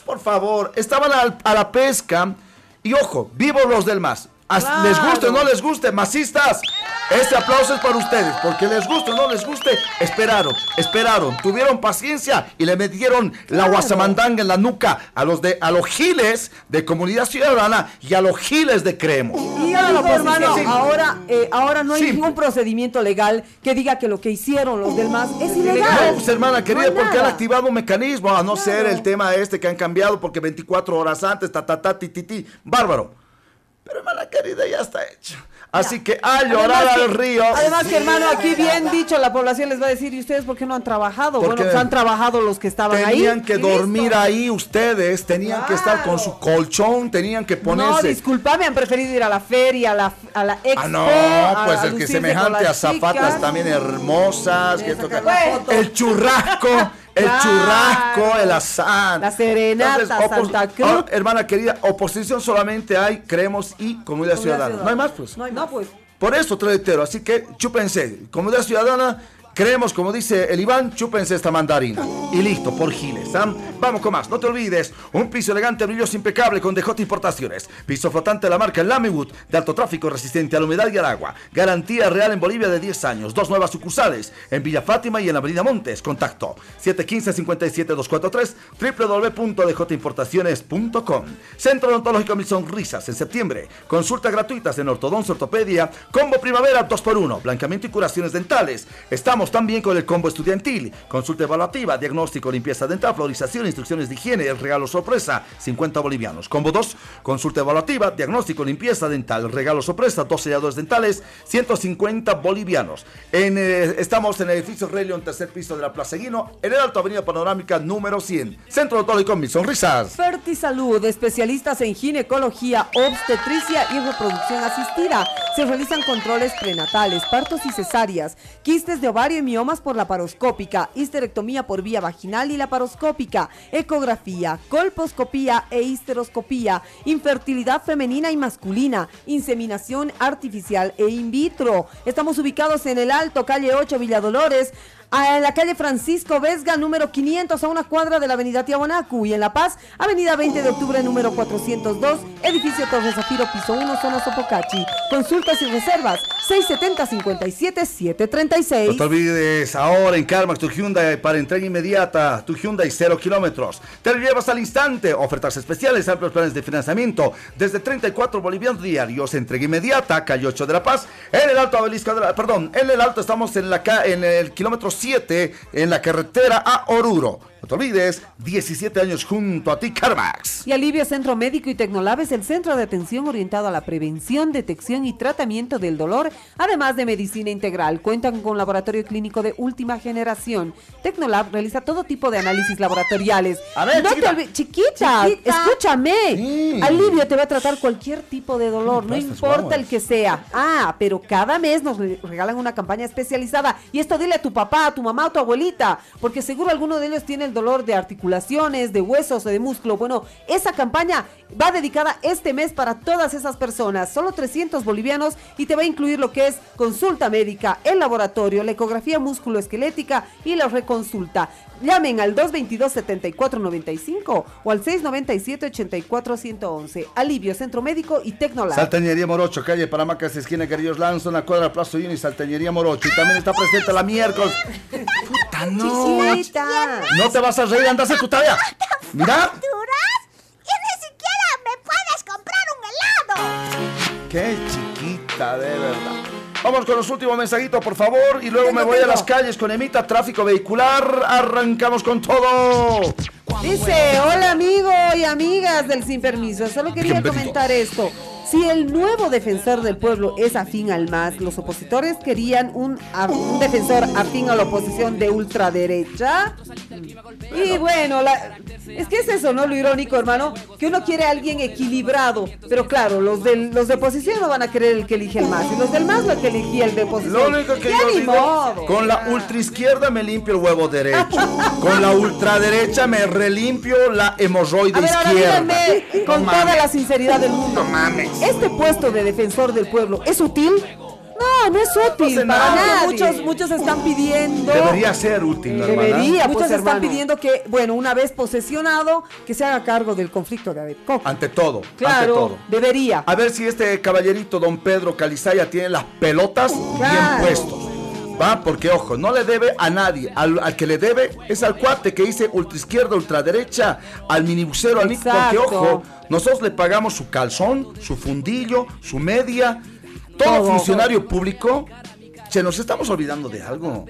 por favor, estaban al- a, la pesca. Y ojo, vivos los del más. Claro. Les guste o no les guste, masistas. Este aplauso es para ustedes, porque les guste o no les guste, esperaron, esperaron, tuvieron paciencia y le metieron la guasamandanga en la nuca a los de a los giles de comunidad ciudadana y a los giles de creemos. Y hermano, sí. ahora, eh, ahora no hay Sí. ningún procedimiento legal que diga que lo que hicieron los del MAS es No, ilegal. pues hermana querida, porque han activado un mecanismo, a no Claro. ser el tema este que han cambiado, porque 24 horas antes, ta, ta, ta, ti, ti, ti, bárbaro. Pero hermana querida, ya está hecho. Así que a llorar Además al que- río. Además que, hermano, aquí bien dicho, la población les va a decir, ¿y ustedes por qué no han trabajado? ¿Por Bueno, pues han trabajado los que estaban ahí. Tenían que listo. dormir ahí ustedes, tenían que estar con su colchón, tenían que No, ponerse. disculpame, han preferido ir a la feria, a la, a la expo. Ah, no, pues a el que semejante a zapatas chicas. también hermosas. que que- el churrasco, [LAUGHS] el Claro. churrasco, el asado. La serenata, Santa Cruz. ahora, hermana querida, oposición solamente hay, creemos, y comunidad ciudadana. No hay más, pues. No, hay no pues. Por eso, reitero, así que chúpense. Comunidad ciudadana, creemos, como dice el Iván, chúpense esta mandarina. Y listo, por giles. ¿ah? Vamos con más. No te olvides, un piso elegante, brilloso, impecable con DJ Importaciones. Piso flotante de la marca Lamywood, de alto tráfico, resistente a la humedad y al agua. Garantía real en Bolivia de 10 años. Dos nuevas sucursales, en Villa Fátima y en Avenida Montes. Contacto 715-57243, www.djimportaciones.com. Centro Odontológico Mil Sonrisas, en septiembre. Consultas gratuitas en ortodoncia, ortopedia, combo primavera 2x1, blancamiento y curaciones dentales. Estamos también con el combo estudiantil. Consulta evaluativa, diagnóstico, limpieza dental, florización, instrucciones de higiene, el regalo sorpresa, 50 bolivianos. Combo 2, consulta evaluativa, diagnóstico, limpieza dental, regalo sorpresa, dos selladores dentales, 150 bolivianos. Eh, estamos en el edificio Rey tercer piso de la Plaza Guino, en el Alto Avenida Panorámica número 100. Centro Odontológico Mil Sonrisas. Fertisalud, especialistas en ginecología, obstetricia y reproducción asistida. Se realizan controles prenatales, partos y cesáreas, quistes de ovario miomas por la paroscópica, histerectomía por vía vaginal y la paroscópica, ecografía, colposcopía e histeroscopía, infertilidad femenina y masculina, inseminación artificial e in vitro. Estamos ubicados en el Alto, calle 8, Villa Dolores, en la calle Francisco Vesga, número 500, a una cuadra de la avenida Tiahuanacu. Y en La Paz, avenida 20 de octubre, número 402, edificio Torre Zafiro, piso 1, zona Sopocachi. Consultas y reservas, 670-57-736. No te olvides, ahora en Carmax, tu Hyundai para entrega inmediata, tu Hyundai 0 kilómetros. Te lo llevas al instante, ofertas especiales, amplios planes de financiamiento, desde 34 bolivianos diarios, entrega inmediata, calle 8 de La Paz, en el Alto Abelisco de la, perdón, en el Alto estamos en, la, en el kilómetro 7, en la carretera a Oruro. No te olvides, 17 años junto a ti, Carmax. Y Alivio Centro Médico y Tecnolab es el centro de atención orientado a la prevención, detección y tratamiento del dolor, además de medicina integral. Cuentan con laboratorio clínico de última generación. Tecnolab realiza todo tipo de análisis laboratoriales. A ver, no chiquita. te chiquita, Chiquita. escúchame. Sí. Alivio te va a tratar cualquier tipo de dolor, no importa el que sea. Ah, pero cada mes nos re- regalan una campaña especializada. Y esto dile a tu papá, a tu mamá, a tu abuelita, porque seguro alguno de ellos tiene el dolor de articulaciones, de huesos o de músculo. Bueno, esa campaña va dedicada este mes para todas esas personas. Solo 300 bolivianos y te va a incluir lo que es consulta médica, el laboratorio, la ecografía musculoesquelética y la reconsulta. Llamen al 222-7495 o al 697-84-111. Alivio, Centro Médico y Tecnolab. Salteñería Morocho, calle Paramacas, esquina Guerrillos Lanzo, en la cuadra Plaza Uni, Salteñería Morocho. Y también está presente la miércoles. Puta, no. Chiquita. No te vas a reír, andas a tu tarea. Mira. facturas y ni siquiera me puedes comprar un helado. Qué chiquita, de verdad. Vamos con los últimos mensajitos, por favor, y luego me voy a las calles con Emita, tráfico vehicular. Arrancamos con todo. Dice, hola amigo y amigas del Sin Permiso, solo quería comentar esto. Si el nuevo defensor del pueblo es afín al MAS, los opositores querían un, defensor afín a la oposición de ultraderecha. Y bueno, la- es que es eso, ¿no? Lo irónico, hermano, que uno quiere a alguien equilibrado. Pero claro, los, del, los de oposición no van a querer el que elige el MAS. Y los del MAS lo que elegía el de oposición. Lo único que yo digo, modo. con la ultraizquierda me limpio el huevo derecho. [LAUGHS] Con la ultraderecha me relimpio la hemorroide A ver, ahora izquierda. díganme con No toda mames. la sinceridad del mundo. No mames. ¿Este puesto de defensor del pueblo es útil? No, no es útil hace para nada. Muchos, muchos están pidiendo. Debería ser útil, hermana. Debería, pues, muchos están hermano. pidiendo que, bueno, una vez posesionado, que se haga cargo del conflicto de Abedco. Ante todo, ante Claro, todo. debería. A ver si este caballerito, don Pedro Calizaya, tiene las pelotas Claro. bien puestos. Va, porque ojo, no le debe a nadie. Al, al que le debe es al cuate que dice ultraizquierda, ultraderecha, al minibusero, al porque ojo, nosotros le pagamos su calzón, su fundillo, su media. Todo, Todo. funcionario público, se nos estamos olvidando de algo.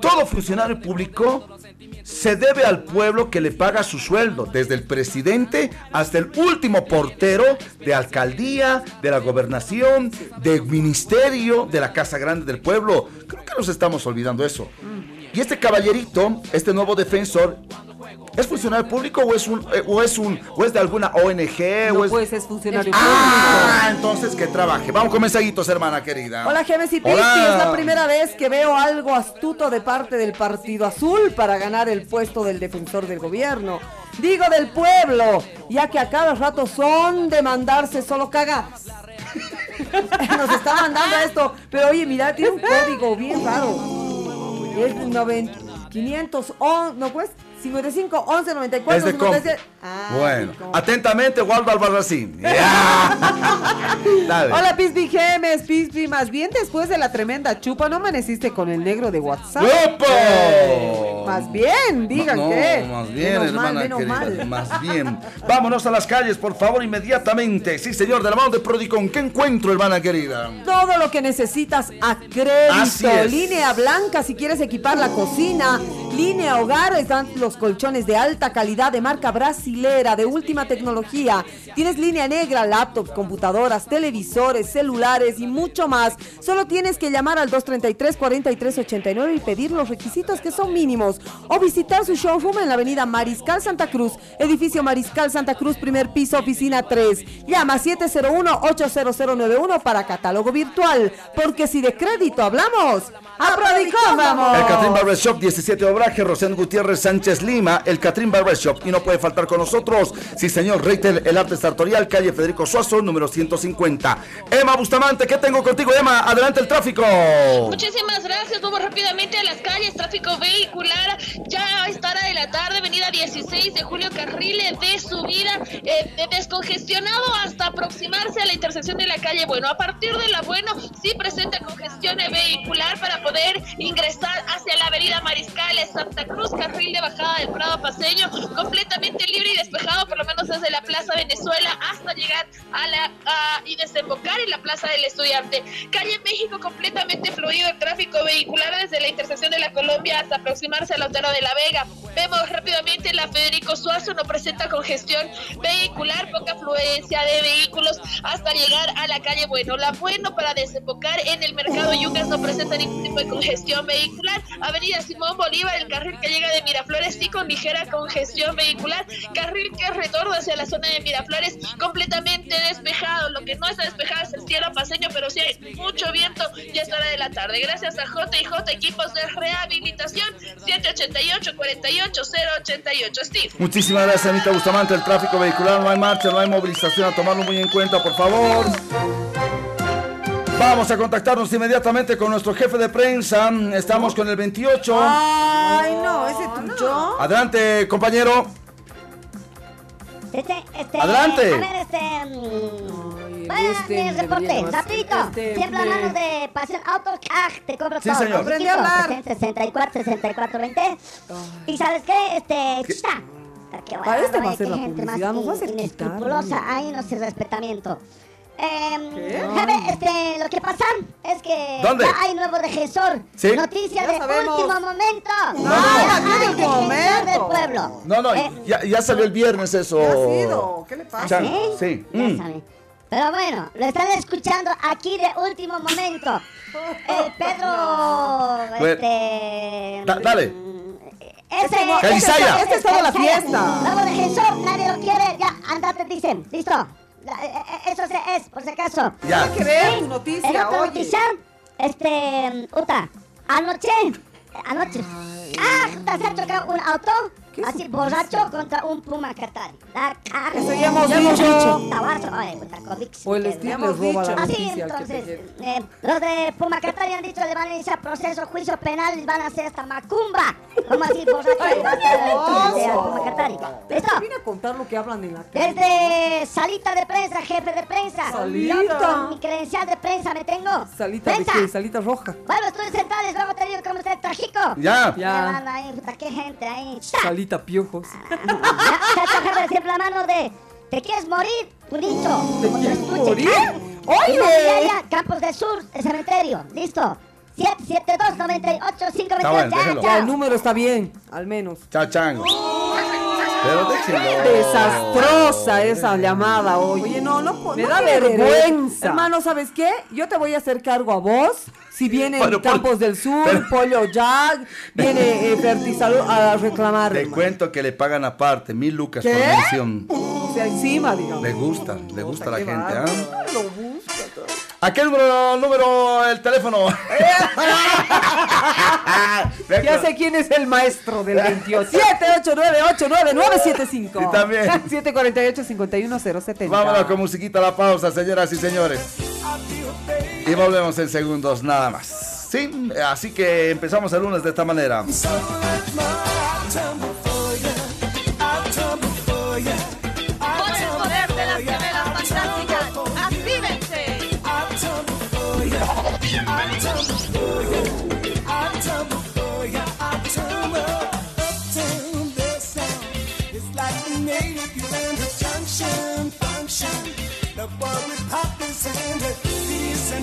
Todo funcionario público se debe al pueblo que le paga su sueldo, desde el presidente hasta el último portero de alcaldía, de la gobernación, del ministerio, de la Casa Grande del Pueblo. Creo que nos estamos olvidando eso. Y este caballerito, este nuevo defensor, ¿es funcionario público o es un eh, o es un o es de alguna ONG o es pues es funcionario Ah, entonces que trabaje. Vamos con mensajitos, hermana querida. Hola Gemes y Pisti, es la primera vez que veo algo astuto de parte del Partido Azul para ganar el puesto del defensor del gobierno. Digo del pueblo, ya que a cada rato son de mandarse solo cagadas. [LAUGHS] Nos está mandando esto, pero oye, mira, tiene un código bien raro. Es 90, 500, oh, no pues, 55, 11, 94, Es de comp. 57. Ah, bueno, atentamente, Waldo Albarracín. [LAUGHS] Hola Pispi Gemes, Pispi, más bien después de la tremenda chupa, ¿no amaneciste con el negro de WhatsApp? ¡Opa! Más bien, digan no, que. más bien, menos hermana mal, menos querida, mal. más bien. Vámonos a las calles, por favor, inmediatamente. Sí, señor, de la mano de Prodicon. ¿Qué encuentro, hermana querida? Todo lo que necesitas a Así crédito. es. Línea blanca si quieres equipar la cocina. Línea Hogar están los colchones de alta calidad de marca brasilera, de última tecnología. Tienes línea negra, laptops, computadoras, televisores, celulares y mucho más. Solo tienes que llamar al 233-4389 y pedir los requisitos que son mínimos. O visitar su showroom en la avenida Mariscal Santa Cruz, edificio Mariscal Santa Cruz, primer piso, oficina 3. Llama 701-80091 para catálogo virtual. Porque si de crédito hablamos, a Prodicom vamos. El Catrín Barber Shop 17 Obraje, Rosén Gutiérrez Sánchez Lima, el Catrín Barber Shop. Y no puede faltar con nosotros, sí señor, Reitel, el arte sartorial, calle Federico Suazo, número 150. Emma Bustamante, ¿qué tengo contigo, Emma? Adelante el tráfico. Muchísimas gracias. Vamos rápidamente a las calles. Tráfico vehicular. Ya a esta de la tarde, avenida 16 de julio, carriles de subida, eh, descongestionado hasta aproximarse a la intersección de la calle Bueno. A partir de la Bueno, sí presenta congestión vehicular para poder ingresar hacia la avenida Mariscales, Santa Cruz, carril de bajada del Prado Paseño, completamente libre y despejado, por lo menos desde la Plaza Venezuela hasta llegar a la a- y desembocar en la Plaza del Estudiante. Calle México completamente fluido el tráfico vehicular desde la intersección de la Colombia hasta aproximarse a la Otero de la Vega. Vemos rápidamente la Federico Suazo no presenta congestión vehicular, poca afluencia de vehículos hasta llegar a la calle Bueno. La Bueno para desembocar en el mercado Yucas no presenta ningún tipo de congestión vehicular. Avenida Simón Bolívar, el carril que llega de Miraflores con ligera congestión vehicular. Carril que retorna hacia la zona de Miraflores completamente despejado. Lo que no está despejado es el cielo paseño, pero sí hay mucho viento y es hora de la tarde. Gracias a JJ Equipos de Rehabilitación 788 48 088. Steve. Muchísimas gracias, Anita Bustamante. El tráfico vehicular, no hay marcha, no hay movilización. A tomarlo muy en cuenta, por favor. Vamos a contactarnos inmediatamente con nuestro jefe de prensa. Estamos con el 28. Ay, no, ese tuyo. Adelante, compañero. Este, este, Adelante. A ver, este. mm, el Vaya, este mi reporte, rapidito. este Siempre de- hablamos de pasión autos. Ah, te cobro Sí, todo. señor. Aprendí a hablar. 64, 64, 20. Y sabes qué? Este. ¿Qué? chuta. Qué Para este va a ser la gente más publicidad, nos va a hacer quitar, amigo. Ahí no se respetamiento. Eh, jefe, este, lo que pasa es que ¿Dónde? ya hay nuevo defensor. Sí. Noticia Ya de sabemos. último momento. No, Ya no, no, hay de último defensor del momento. pueblo. No, no, Eh, ya, ya salió el viernes eso. ¿Qué ha sido? ¿Qué le pasa? Chan, ¿Sí? sí. Ya Mm. Pero bueno, lo están escuchando aquí de último momento. Eh, [LAUGHS] Pedro. Bueno. Este. Da- dale. mm, Ese. Calizaya. Este es toda la Calizaya. fiesta. Nuevo defensor, nadie lo quiere. Ya, andate, dicen. Listo. Eh, eh, Eso se- es, por si acaso. Ya. Hay que ver tu En noticia, otra oye. noticia, este, Uta, anoche, anoche, ah, Uta, se ha chocado un auto, así borracho, contra un Puma Qatar. La cara. Eso ya hemos Ya dicho. Tabazo, oye, puta, convicción, O el les roba la Así, entonces, te- eh, los de Puma Qatar han dicho le van a iniciar proceso, juicio penal y van a hacer esta macumba. Como así, borracho, y va a estar el túnel de Puma Qatar. ¿Listo? Vine a contar lo que hablan en la calle. Desde salita de prensa, jefe de prensa. Salita. Mi credencial de prensa me tengo. Salita de prensa. qué? Salita roja. Bueno, estudios centrales, luego te digo cómo está el trajico. Ya. Ya. Qué gente ahí. Salita piojos. Jefe, siempre la mano de. ¿Te quieres morir? Dicho. ¿Te quieres morir? ¿Ah? ¡Oye! Campos del Sur, el cementerio. Listo. 772 98 528 Está bueno, ya, déjelo. Ya, el número está bien, al menos. Chao, chango. Pero. Desastrosa esa llamada, oye. Oye, no, no Me no da vergüenza. Hermano, ¿sabes qué? Yo te voy a hacer cargo a vos. Si viene Campos del Sur, pero- Pollo Jack, viene eh, a reclamar. Te cuento que le pagan aparte, mil lucas ¿Qué? por mención. O sea, encima, digamos. Le gusta, le gusta a la gente. ¿ah? Lo busca todo. ¿A qué número, número, el teléfono? [LAUGHS] Ya sé quién es el maestro del 28. 789-89975. Y también. [LAUGHS] 748-51070. Vámonos con musiquita a la pausa, señoras y señores. Y volvemos en segundos nada más. Sí, así que empezamos el lunes de esta manera.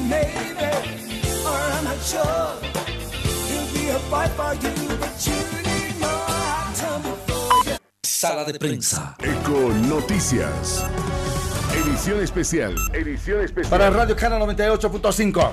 maybe, or I'm not sure. He'll be a fight for you, but you need more time before you. Sala de prensa. Eco Noticias. Edición especial. Edición especial. Para Radio Cana 98.5.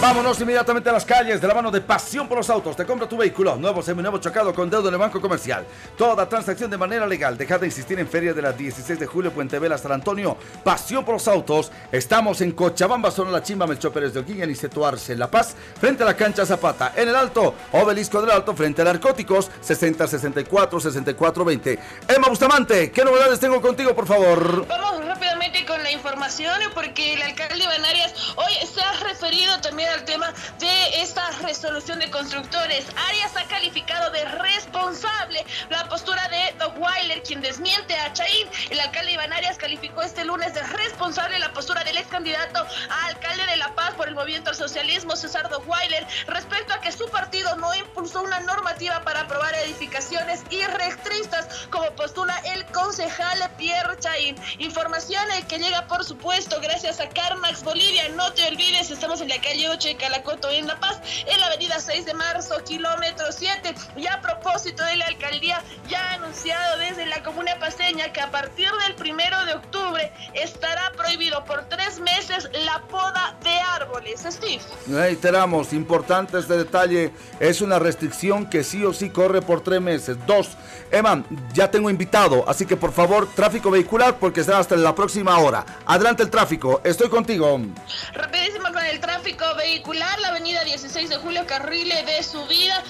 Vámonos inmediatamente a las calles de la mano de Pasión por los Autos. Te compra tu vehículo, nuevo, seminuevo, chocado con deuda en el Banco Comercial. Toda transacción de manera legal. Deja de insistir en Feria de la 16 de julio, Puente Vela, San Antonio. Pasión por los Autos. Estamos en Cochabamba, zona La Chimba, Melchor Pérez de Oquilla, Niceto Arce, La Paz, frente a la cancha Zapata. En el Alto, Obelisco del Alto, frente a Narcóticos, 60 64 64 20. Emma Bustamante, ¿qué novedades tengo contigo, por favor? Vamos rápidamente con la información porque el alcalde Iván Arias hoy se ha referido también al tema de esta resolución de constructores. Arias ha calificado de responsable la postura de Doug Weiler, quien desmiente a Chaín. El alcalde Iván Arias calificó este lunes de responsable la postura del ex candidato a alcalde de La Paz por el movimiento al socialismo, César Doug Weiler, respecto a que su partido no impulsó una normativa para aprobar edificaciones irrectristas, como postula el concejal Pierre Chaín. Información que llega, por supuesto, gracias a Carmax Bolivia. No te olvides, estamos en la calle 8 de Calacoto, en La Paz, en la avenida 6 de marzo, kilómetro 7. Y a propósito de la alcaldía, ya ha anunciado desde la comuna paseña que a partir del primero de octubre estará prohibido por tres meses la poda de árboles. Steve. Reiteramos, importante este detalle, es una restricción que sí o sí corre por tres meses. Dos, Emma, ya tengo invitado, así que por favor, tráfico vehicular porque será hasta la próxima hora. Adelante el tráfico, estoy contigo. Rapidísimo con el tráfico vehicular, la avenida 16 de julio, carrile de subida,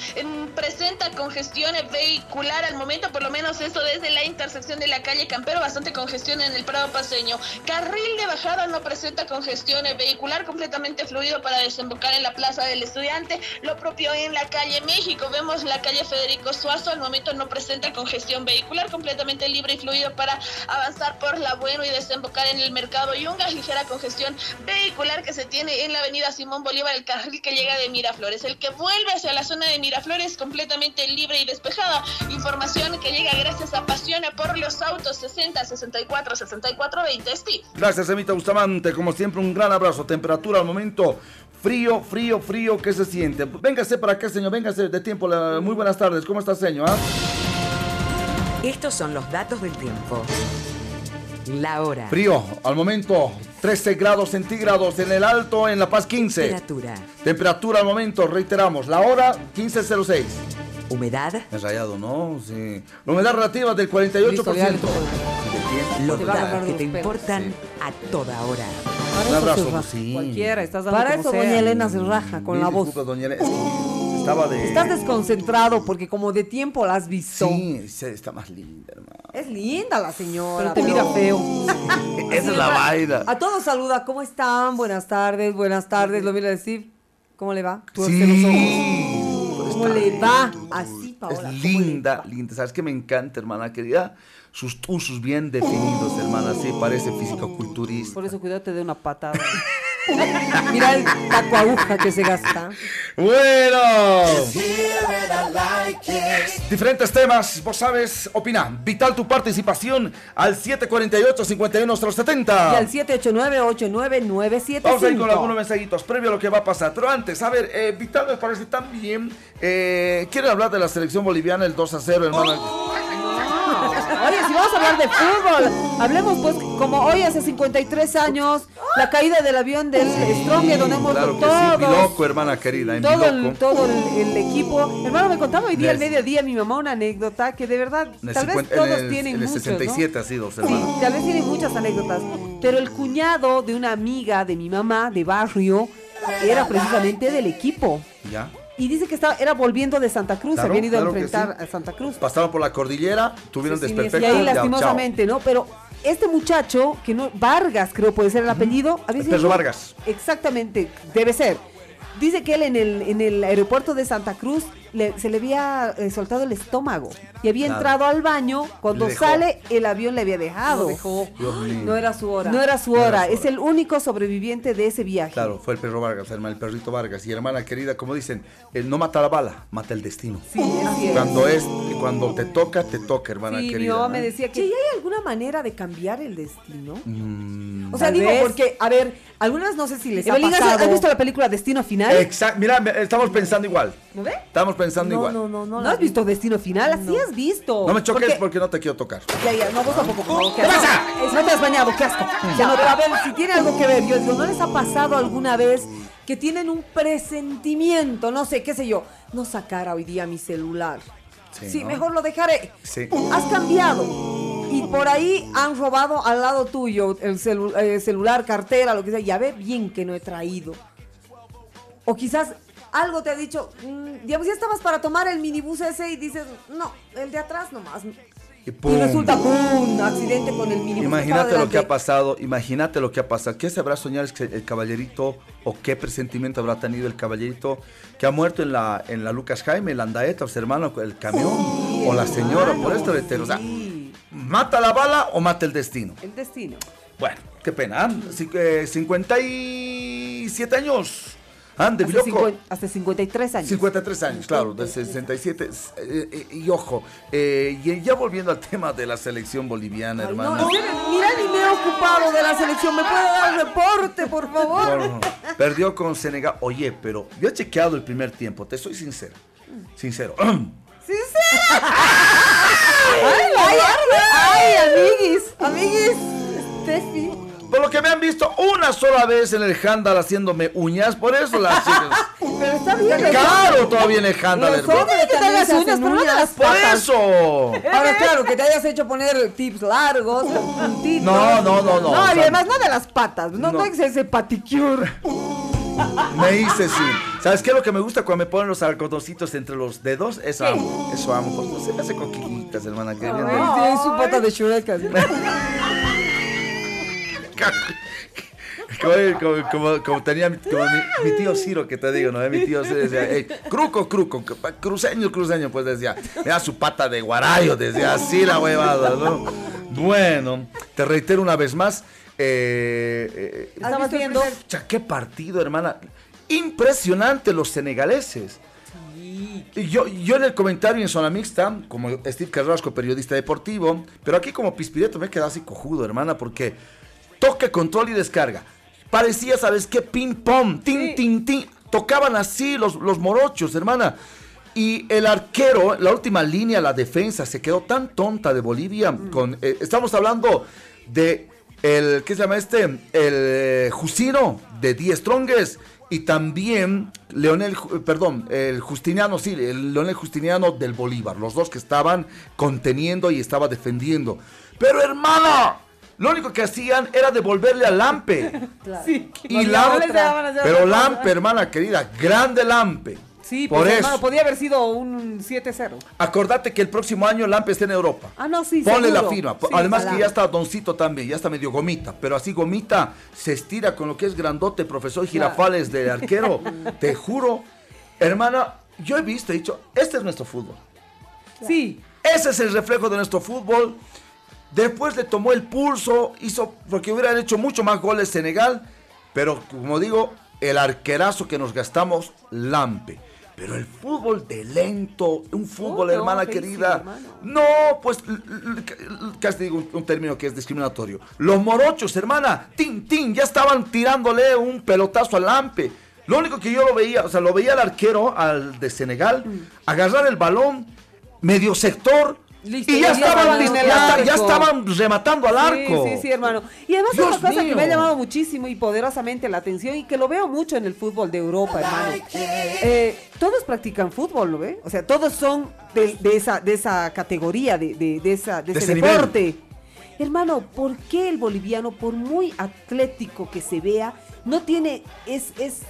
presenta congestión vehicular al momento, por lo menos esto desde la intersección de la calle Campero, bastante congestión en el Prado Paseño. Carril de bajada no presenta congestión vehicular, completamente fluido para desembocar en la Plaza del Estudiante, lo propio en la calle México, vemos la calle Federico Suazo, al momento no presenta congestión vehicular, completamente libre y fluido para avanzar por la Bueno y desembocar en el Mercado Yungas, ligera congestión vehicular que se tiene en la avenida Simón Bolívar, el carril que llega de Miraflores. El que vuelve hacia la zona de Miraflores completamente libre y despejada. Información que llega gracias a Pasión por los autos 60 64 64 20. Steve. Gracias, Emita Bustamante. Como siempre, un gran abrazo. Temperatura al momento. Frío, frío, frío, ¿qué se siente? Véngase para acá, señor, véngase de tiempo. Muy buenas tardes, ¿cómo está, señor? Estos son los datos del tiempo. La hora. Frío, al momento, 13 grados centígrados en el alto, en La Paz 15. Temperatura. Temperatura al momento, reiteramos, la hora 15.06. Humedad. Es rayado, ¿no? Sí. La humedad relativa del 48%. Listo, ya, listo. Los datos que te importan a toda hora. Para Un abrazo, sí. Cualquiera, estás dando Para como eso sea. doña Elena se raja con Mil la voz. disculpas, doña Elena, estaba de... Estás desconcentrado porque como de tiempo la has visto. Sí, sí, está más linda, hermano. Es linda la señora. Pero te mira feo. [LAUGHS] Esa es la vaina. A todos saluda, ¿cómo están? Buenas tardes, buenas tardes. Lo mira decir, ¿cómo le va? Tú Sí. los ojos. ¿Cómo le va? Así, Paola. Es ¿cómo le linda, linda. ¿Sabes qué me encanta, hermana querida? Sus usos bien definidos, hermana. Sí, parece físico-culturista. Por eso cuidado te dé una patada. [LAUGHS] [LAUGHS] Mira el taco aguja que se gasta. Bueno. Diferentes temas, vos sabes, opina. Vital tu participación al 748-5170. Y al 789-8997. Vamos a ir con algunos mensajitos previo a lo que va a pasar. Pero antes, a ver, eh, Vital me parece también. Eh, ¿Quiere hablar de la selección boliviana, el 2 a 0, hermano? Oye, si vamos a hablar de fútbol, hablemos pues como hoy hace 53 años, la caída del avión del Strong, donde hemos Claro que sí, Biloco, hermana querida, en todo, el, todo el, el equipo. Hermano, me contaba hoy día al mediodía mi mamá una anécdota que de verdad, tal vez 50 todos el- tienen en el muchos, 67 ¿no? ha sido, Sí, hermano. tal vez tienen muchas anécdotas, pero el cuñado de una amiga de mi mamá de barrio era precisamente del equipo. ¿Ya? Y dice que estaba, era volviendo de Santa Cruz, Claro, habían ido claro a enfrentar sí. a Santa Cruz. Pasaron por la cordillera, tuvieron Sí, sí, desperfecto. Y ahí chao. lastimosamente, ¿no? Pero este muchacho, que no, Vargas creo puede ser el apellido. había El sido- perro Vargas. Exactamente, debe ser. Dice que él en el, en el aeropuerto de Santa Cruz le- se le había eh, soltado el estómago y había Claro. entrado al baño. Cuando Le dejó. sale, el avión le había dejado. Dios mío. No era su hora. No era su No era hora. su Es hora. el único sobreviviente de ese viaje. Claro, fue el perro Vargas, hermano, el perrito Vargas. Y hermana querida, como dicen, él no mata la bala, mata el destino. Sí, así es. Cuando es, cuando te toca, te toca, hermana Sí, querida. ¿no? me decía que. ¿y hay alguna manera de cambiar el destino? Mm. O sea, digo, vez. porque, a ver, algunas no sé si les ha Evelyn, ¿has- pasado. has visto la película Destino Final? Exacto, mira, estamos pensando igual. ¿No ve? Estamos pensando No, igual. no, no, no. ¿No has vi. visto Destino Final? Así has visto. No me choques Porque- porque no te quiero tocar. Ya, ya, no, vos tampoco. por favor, ¿Qué pasa? No te has bañado, qué asco. Ya, no, pero a ver, si tiene algo que ver, yo digo, ¿no les ha pasado alguna vez que tienen un presentimiento, no sé, qué sé yo, no sacar hoy día mi celular? Sí, Sí, ¿no? mejor lo dejaré. Sí. Has cambiado. Y por ahí han robado al lado tuyo el celu- eh, celular, cartera, lo que sea. Ya ve bien que no he traído. O quizás algo te ha dicho, mm, digamos, ya estabas para tomar el minibús ese y dices, no, el de atrás nomás. Y Y resulta, ¡pum! Accidente con el minibús. Imagínate lo que ha pasado, imagínate lo que ha pasado. ¿Qué se habrá soñado el, caballerito o qué presentimiento habrá tenido el caballerito que ha muerto en la, en la Lucas Jaime, el Andaeta, su hermano, el camión o la señora, por esto de O sea, ¿mata la bala o mata el destino? el destino. Bueno, qué pena. que 57 años. ¿Ah? De Hace, loco. hace 53 años. 53 años, claro, de 67. eh, eh, y ojo, eh, y ya volviendo al tema de la selección boliviana, Ay, hermano. no, mira, ni me he ocupado de la selección. ¿Me puede dar el reporte, por favor? Perdió con Senegal. Oye, pero yo he chequeado el primer tiempo, te soy sincero. Sincero. [CLEARS THROAT] ¡Sincera! ¡Ay, ay, ay, amiguis! Amiguis, Steffi. Por lo que me han visto una sola vez en el handal haciéndome uñas, por eso las [LAUGHS] chicas. Pero está bien. ¿no? Caro todavía en el handal, hermano. que te hagas uñas, pero no las Por eso. Ahora, claro, que te hayas hecho poner tips largos, puntitos. No, no, no, no. No, y además no de las patas. No, no. no es ese paticure. Me hice sí. ¿Sabes qué es lo que me gusta cuando me ponen los algodoncitos entre los dedos? Eso amo, eso amo. No se me hace coquillitas, hermana. Que bien sí, su pata de Shrek. [LAUGHS] [LAUGHS] Como, como- como- como tenía mi, como mi, mi tío Ciro, que te digo, ¿no? Mi tío Ciro decía, "Ey, cruco, cruco, cruceño, cruceño, pues decía, mira su pata de guarayo, decía así la huevada, ¿no? Bueno, te reitero una vez más, eh, eh, Estabas viendo. Qué partido, hermana. Impresionante los senegaleses. Y yo, yo en el comentario en zona mixta, como Steve Carrasco, periodista deportivo, pero aquí como Pispireto me he quedado así cojudo, hermana, porque toque, control y descarga. Parecía, ¿sabes qué? Ping pong, tin, tin, tin. Tocaban así los, los morochos, hermana. Y el arquero, la última línea, la defensa, se quedó tan tonta de Bolivia. Con, eh, estamos hablando de el, ¿qué se llama este? El eh, Jusino de Die Strongest. Y también Leonel, Ju- perdón, el Justiniano, sí, el Leonel Justiniano del Bolívar. Los dos que estaban conteniendo y estaba defendiendo. Pero hermana, lo único que hacían era devolverle a Lampe. [LAUGHS] Sí. Y daban pero otra cosa. Lampe, hermana querida, grande Lampe. Sí, por pues, eso. hermano, podía haber sido un 7-0. Acordate que el próximo año Lampe está en Europa. Ah, no, sí, Ponle seguro. la firma. Sí, Además que ya está Doncito también, ya está medio gomita. Pero así gomita se estira con lo que es grandote, profesor Girafales de arquero. [LAUGHS] Te juro, hermana, yo he visto, he dicho, este es nuestro fútbol. Sí. Ese es el reflejo de nuestro fútbol. Después le tomó el pulso, hizo, porque hubieran hecho mucho más goles Senegal. Pero como digo, el arquerazo que nos gastamos, Lampe. Pero el fútbol de lento, un fútbol, no, hermana querida. hermano. No, pues, casi digo un, un término que es discriminatorio. Los morochos, hermana, tin, tin, ya estaban tirándole un pelotazo al Lampe. Lo único que yo lo veía, o sea, lo veía al arquero, al de Senegal, Mm. agarrar el balón, medio sector, Listo, y ya ya estaban, ya, estaban rematando al arco. Sí, sí, sí, hermano. Y además Dios otra cosa que me ha llamado muchísimo y poderosamente la atención y que lo veo mucho en el fútbol de Europa, hermano. Eh, todos practican fútbol, ¿lo ve? O sea, todos son de, de esa, de esa categoría, de, de- de esa, de ese nivel. deporte. Hermano, ¿por qué el boliviano, por muy atlético que se vea, no tiene es, es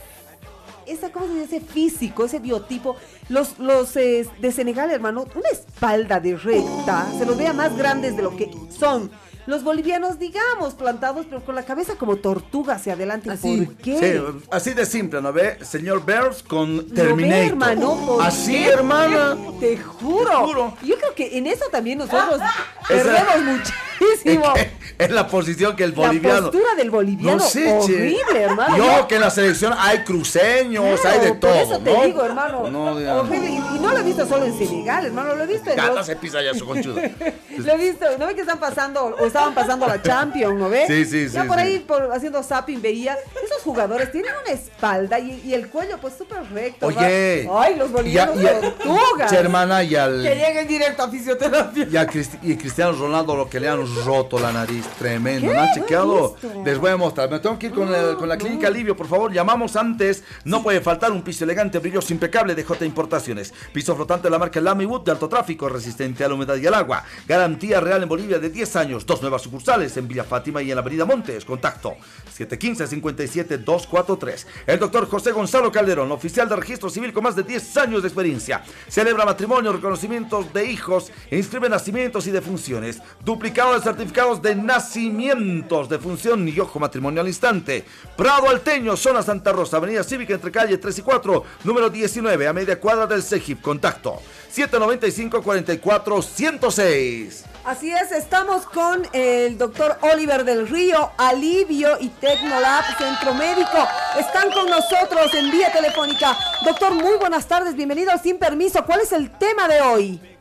esa ¿cómo se dice? ese físico, ese biotipo? Los, los eh, de Senegal, hermano, una espalda de recta, se los vea más grandes de lo que son. Los bolivianos, digamos, plantados, pero con la cabeza como tortuga hacia adelante. Así, ¿Por qué? sí, así de simple, ¿no ve? Señor Burns con ¿Lo ve, Terminator. hermano? ¿Por así, qué? hermana. Te juro. Te juro. Yo creo que en eso también nosotros [LAUGHS] Esa- perdemos [LAUGHS] que- en la posición que el La boliviano. postura del boliviano, No sé, che. horrible, hermano. Yo No. que en la selección hay cruceños, Claro, hay de todo. Por eso te ¿no? digo, hermano. No, horrible. Y, y no lo he visto solo en Senegal, hermano. Lo he visto en Gata los- se pisa ya su conchudo. [LAUGHS] Lo he visto, ¿no ve que están pasando, o estaban pasando la Champions, ¿no ves? Sí, sí, Ya sí, por sí. ahí, por, haciendo zapping, veía, esos jugadores tienen una espalda y, y el cuello, pues, súper recto. Oye. ¿va? Ay, los bolivianos y a- tortugas. Hermana, y al. Que lleguen directo a fisioterapia. Y, a Cristi- y Cristiano Ronaldo lo que le han roto la nariz, tremendo. ¿Qué? ¿No han chequeado? Les voy a mostrar. Me tengo que ir con, el- con la clínica Alivio, por favor. Llamamos antes. No puede faltar un piso elegante, brilloso, impecable de J Importaciones. Piso flotante de la marca Lamiwood de alto tráfico, resistente a la humedad y al agua. Garantía real en Bolivia de 10 años. Dos nuevas sucursales en Villa Fátima y en la Avenida Montes. Contacto 715-57-243. El doctor José Gonzalo Calderón, oficial de registro civil con más de 10 años de experiencia. Celebra matrimonio, reconocimientos de hijos, inscribe nacimientos y defunciones. Duplicado de certificados de nacimientos, defunción y ojo matrimonio al instante. Prado Alteño, zona Santa Rosa, Avenida Cívica entre calle 3 y 4, número 19, a media cuadra del CEGIP. Contacto 795-44-106. Así es, estamos con el doctor Oliver del Río, Alivio y Tecnolab Centro Médico. Están con nosotros en vía telefónica. Doctor, muy buenas tardes, bienvenido sin permiso. ¿Cuál es el tema de hoy?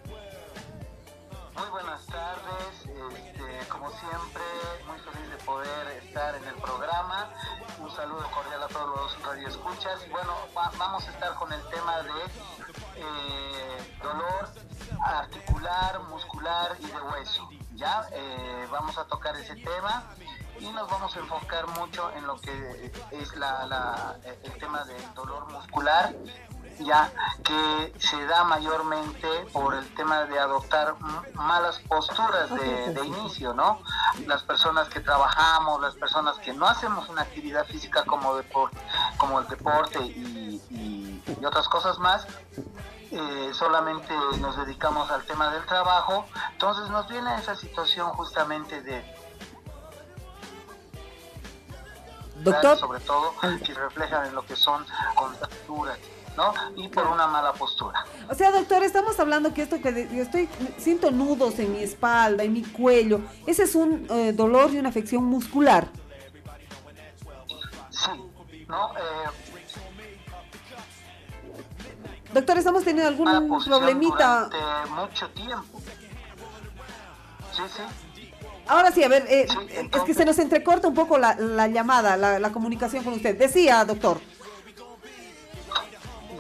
Muy buenas tardes, este, como siempre, muy feliz de poder estar en el programa. Un saludo cordial a todos los radioescuchas. Bueno, va- vamos a estar con el tema de eh, dolor articular, muscular y de hueso. Ya Eh, vamos a tocar ese tema y nos vamos a enfocar mucho en lo que es la, la- el tema del dolor muscular ya que se da mayormente por el tema de adoptar malas posturas de, de inicio, ¿no? Las personas que trabajamos, las personas que no hacemos una actividad física como deporte, como el deporte y, y- y otras cosas más, eh, solamente nos dedicamos al tema del trabajo, entonces nos viene esa situación justamente de Doctor, sobre todo que reflejan en lo que son contracturas, ¿no? Y por una mala postura. o sea, doctor, estamos hablando que esto que de- yo estoy, siento nudos en mi espalda, en mi cuello. Ese es un eh, dolor y una afección muscular. Sí, ¿no? Eh, Doctor, estamos teniendo algún problemita. mucho tiempo. Sí, sí. Ahora sí, a ver, eh, Sí, es que entonces- se nos entrecorta un poco la, la llamada, la, la comunicación con usted. Decía, doctor.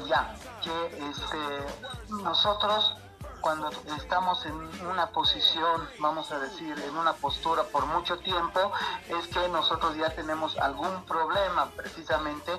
ya que este, nosotros cuando estamos en una posición, vamos a decir, en una postura por mucho tiempo, es que nosotros ya tenemos algún problema precisamente.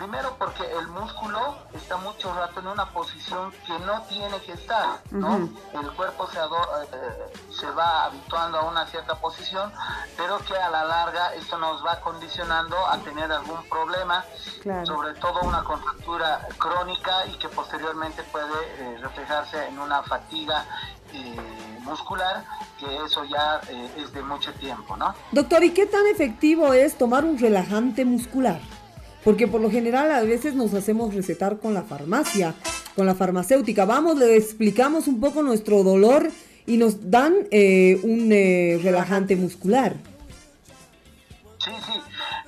Primero porque el músculo está mucho rato en una posición que no tiene que estar, ¿no? El cuerpo se, eh, se va habituando a una cierta posición, pero que a la larga esto nos va condicionando a tener algún problema, Claro. sobre todo una contractura crónica y que posteriormente puede eh, reflejarse en una fatiga eh, muscular, que eso ya eh, es de mucho tiempo, ¿no? Doctor, ¿y qué tan efectivo es tomar un relajante muscular? Porque por lo general a veces nos hacemos recetar con la farmacia, con la farmacéutica. Vamos, le explicamos un poco nuestro dolor y nos dan eh, un eh, relajante muscular. Sí, sí.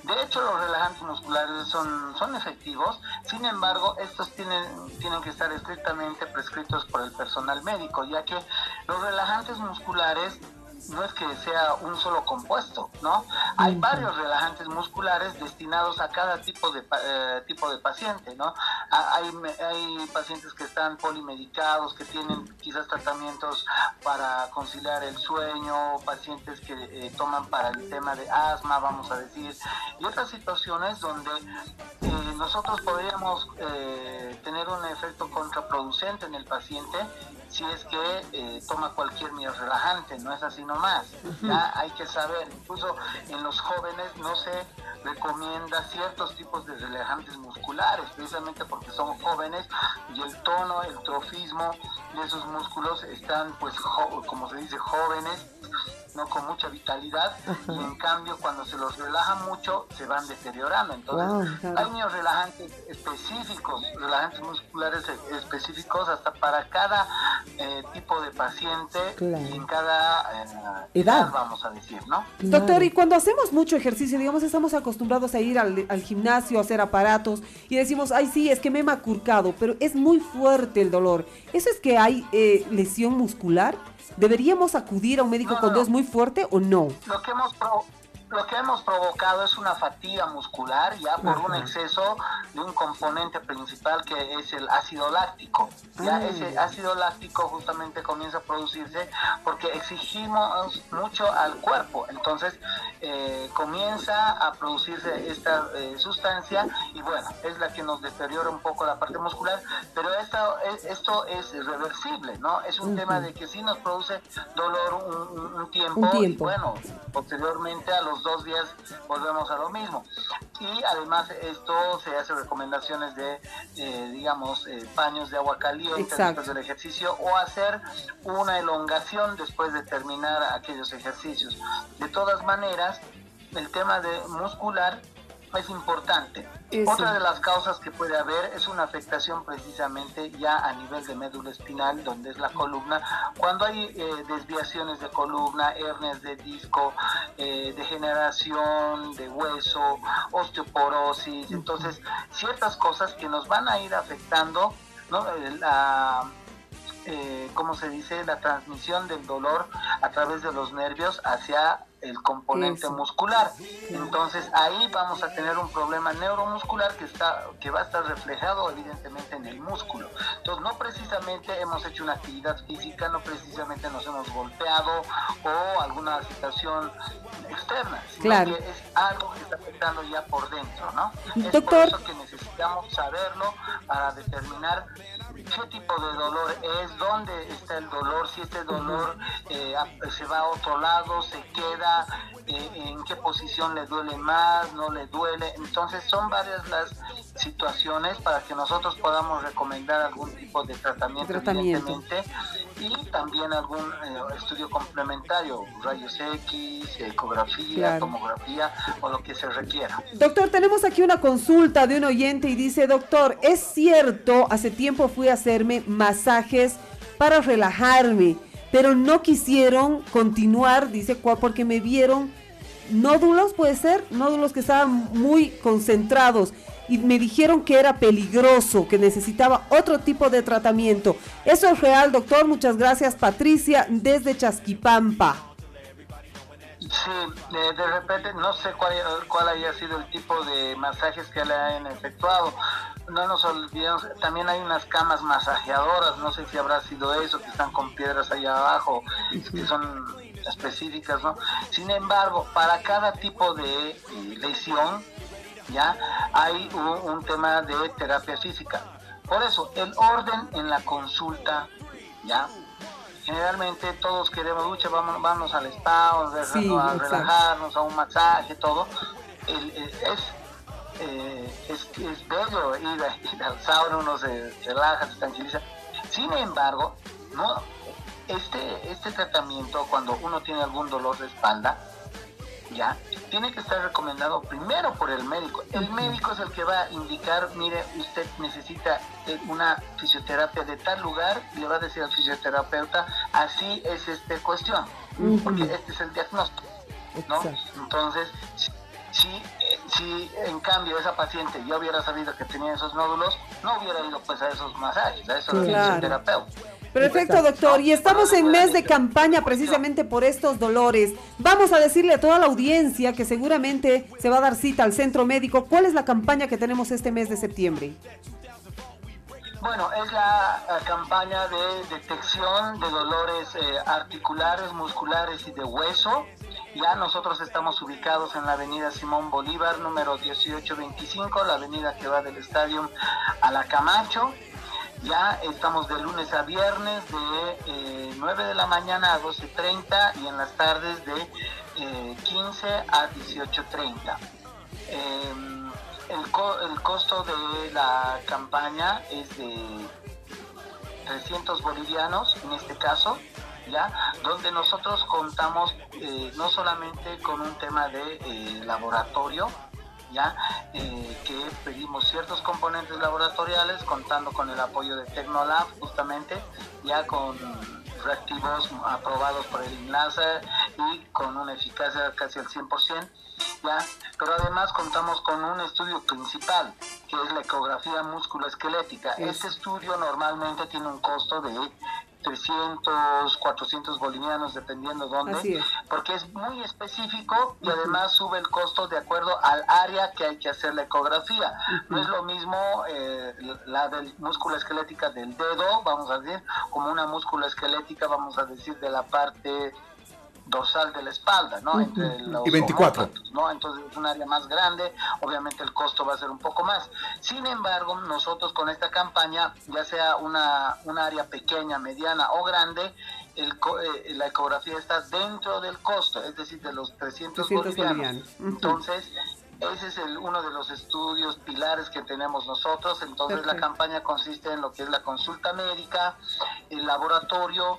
De hecho, los relajantes musculares son, son efectivos, sin embargo, estos tienen, tienen que estar estrictamente prescritos por el personal médico, ya que los relajantes musculares no es que sea un solo compuesto, ¿no? Hay varios relajantes musculares destinados a cada tipo de, eh, tipo de paciente, ¿no? Ha- Hay, hay pacientes que están polimedicados, que tienen quizás tratamientos para conciliar el sueño, pacientes que eh, toman para el tema de asma, vamos a decir, y otras situaciones donde eh, nosotros podríamos eh, tener un efecto contraproducente en el paciente si es que eh, toma cualquier medio relajante, no es así nomás. Ya hay que saber, incluso en los jóvenes no se recomienda ciertos tipos de relajantes musculares, precisamente porque son jóvenes y el tono, el trofismo de esos músculos están, pues, como se dice, jóvenes, no con mucha vitalidad, y en cambio cuando se los relaja mucho se van deteriorando. Entonces, Wow, claro. hay unos relajantes específicos, relajantes musculares e- específicos hasta para cada eh, tipo de paciente Claro. y en cada eh, Edad. vamos a decir, ¿no? Doctor, y cuando hacemos mucho ejercicio, digamos, estamos acostumbrados a ir al, al gimnasio, a hacer aparatos, y decimos, ay, sí, es que me he macurcado, pero es muy fuerte el dolor. ¿Eso es que hay eh, lesión muscular? ¿Deberíamos acudir a un médico No, cuando no. es muy fuerte o no? Lo que hemos pro- lo que hemos provocado es una fatiga muscular ya por un exceso de un componente principal que es el ácido láctico. Ya Ah. ese ácido láctico justamente comienza a producirse porque exigimos mucho al cuerpo. Entonces eh, comienza a producirse esta eh, sustancia y bueno, es la que nos deteriora un poco la parte muscular, pero esta, es- esto es reversible, ¿no? Es un tema de que sí nos produce dolor un, un- un tiempo, y tiempo. bueno, posteriormente a los dos días volvemos a lo mismo. Y además esto se hace recomendaciones de, eh, digamos, eh, paños de agua caliente Exacto. después del ejercicio o hacer una elongación después de terminar aquellos ejercicios. De todas maneras, el tema de muscular es importante. Eso. Otra de las causas que puede haber es una afectación precisamente ya a nivel de médula espinal, donde es la columna. Cuando hay eh, desviaciones de columna, hernias de disco, eh, degeneración de hueso, osteoporosis, entonces ciertas cosas que nos van a ir afectando, ¿no? Eh, La, eh, ¿cómo se dice? La transmisión del dolor a través de los nervios hacia el componente Eso. muscular. Entonces ahí vamos a tener un problema neuromuscular que está que va a estar reflejado evidentemente en el músculo. Entonces no precisamente hemos hecho una actividad física, no precisamente nos hemos golpeado o alguna situación externa, sino Claro. que es algo que está afectando ya por dentro, ¿no? Es Doctor. por eso que necesitamos saberlo para determinar qué tipo de dolor es, dónde está el dolor, si este dolor eh, se va a otro lado, se queda, eh, en qué posición le duele más, no le duele. Entonces son varias las situaciones para que nosotros podamos recomendar algún tipo de tratamiento, Tratamiento. evidentemente, y también algún eh, estudio complementario, rayos X, ecografía, Claro. tomografía o lo que se requiera. Doctor, tenemos aquí una consulta de un oyente y dice, doctor, es cierto, hace tiempo fui a hacerme masajes para relajarme, pero no quisieron continuar, dice, porque me vieron nódulos, puede ser, nódulos que estaban muy concentrados y me dijeron que era peligroso, que necesitaba otro tipo de tratamiento. Eso es real, doctor. Muchas gracias, Patricia, desde Chasquipampa. Sí, de, de repente no sé cuál, cuál haya sido el tipo de masajes que le hayan efectuado. No nos olvidemos, también hay unas camas masajeadoras, no sé si habrá sido eso, que están con piedras allá abajo, que son específicas, ¿no? Sin embargo, para cada tipo de eh, lesión, ya hay un, un tema de terapia física. Por eso, el orden en la consulta, ya, generalmente todos queremos, lucha, vamos, vamos al spa, Sí, a relajarnos, a un masaje, todo. El- el- es, eh, es, es bello ir, a- [LAUGHS] ir al sauna, uno se relaja, se tranquiliza. Sin embargo, no, este, este tratamiento, cuando uno tiene algún dolor de espalda, ya tiene que estar recomendado primero por el médico. El médico es el que va a indicar, mire, usted necesita eh, una fisioterapia de tal lugar, y le va a decir al fisioterapeuta, así es esta cuestión, porque este es el diagnóstico, ¿no? Exacto. Entonces, si, si, eh, si en cambio esa paciente ya hubiera sabido que tenía esos nódulos, no hubiera ido pues a esos masajes, a esos Claro. fisioterapeutas. Perfecto, doctor. Y estamos en mes de campaña precisamente por estos dolores. Vamos a decirle a toda la audiencia que seguramente se va a dar cita al centro médico. ¿Cuál es la campaña que tenemos este mes de septiembre? Bueno, es la campaña de detección de dolores eh, articulares, musculares y de hueso. Ya nosotros estamos ubicados en la avenida Simón Bolívar, número 1825, la avenida que va del estadio a la Camacho. Ya estamos de lunes a viernes de eh, 9 de la mañana a 12.30 y en las tardes de eh, 15 a 18.30. Eh, el, co- el costo de la campaña es de 300 bolivianos en este caso, ¿ya? Donde nosotros contamos eh, no solamente con un tema de eh, laboratorio, ya eh, que pedimos ciertos componentes laboratoriales contando con el apoyo de Tecnolab justamente ya con reactivos aprobados por el INASA y con una eficacia casi al 100%, ¿ya? pero además contamos con un estudio principal, que es la ecografía musculoesquelética. Este estudio normalmente tiene un costo de 300, 400 bolivianos, dependiendo dónde, porque es muy específico y además sube el costo de acuerdo al área que hay que hacer la ecografía. No es lo mismo eh, la del músculo esquelética del dedo, vamos a decir, como una músculo esquelética, vamos a decir, de la parte dorsal de la espalda, ¿no? Entre los y 24. ¿no? Entonces es un área más grande, obviamente el costo va a ser un poco más. Sin embargo, nosotros con esta campaña, ya sea una, un área pequeña, mediana o grande, el, eh, la ecografía está dentro del costo, es decir, de los 300, bolivianos. Entonces, ese es el, uno de los estudios pilares que tenemos nosotros. Entonces, la campaña consiste en lo que es la consulta médica, el laboratorio,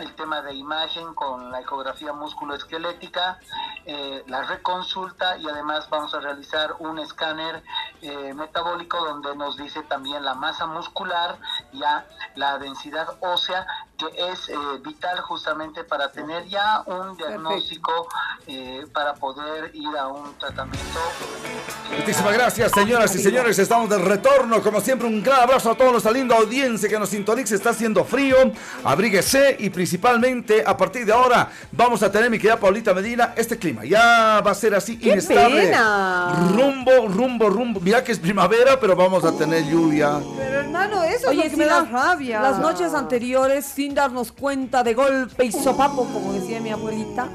el tema de imagen con la ecografía musculoesquelética, eh, la reconsulta y además vamos a realizar un escáner eh, metabólico donde nos dice también la masa muscular, ya la densidad ósea, que es eh, vital justamente para tener ya un diagnóstico para poder ir a un tratamiento. Muchísimas gracias, señoras y señores. Estamos de retorno. Como siempre, un gran abrazo a todos nuestra linda audiencia que nos sintoniza. Está haciendo frío. Abríguese y principalmente a partir de ahora vamos a tener, mi querida Paulita Medina, este clima. Ya va a ser así ¡Qué Pena. Rumbo, rumbo, rumbo. Mira que es primavera, pero vamos a tener lluvia. Pero hermano, eso es lo que me da rabia. Las noches anteriores, sin darnos cuenta de golpe y sopapo, como decía mi abuelita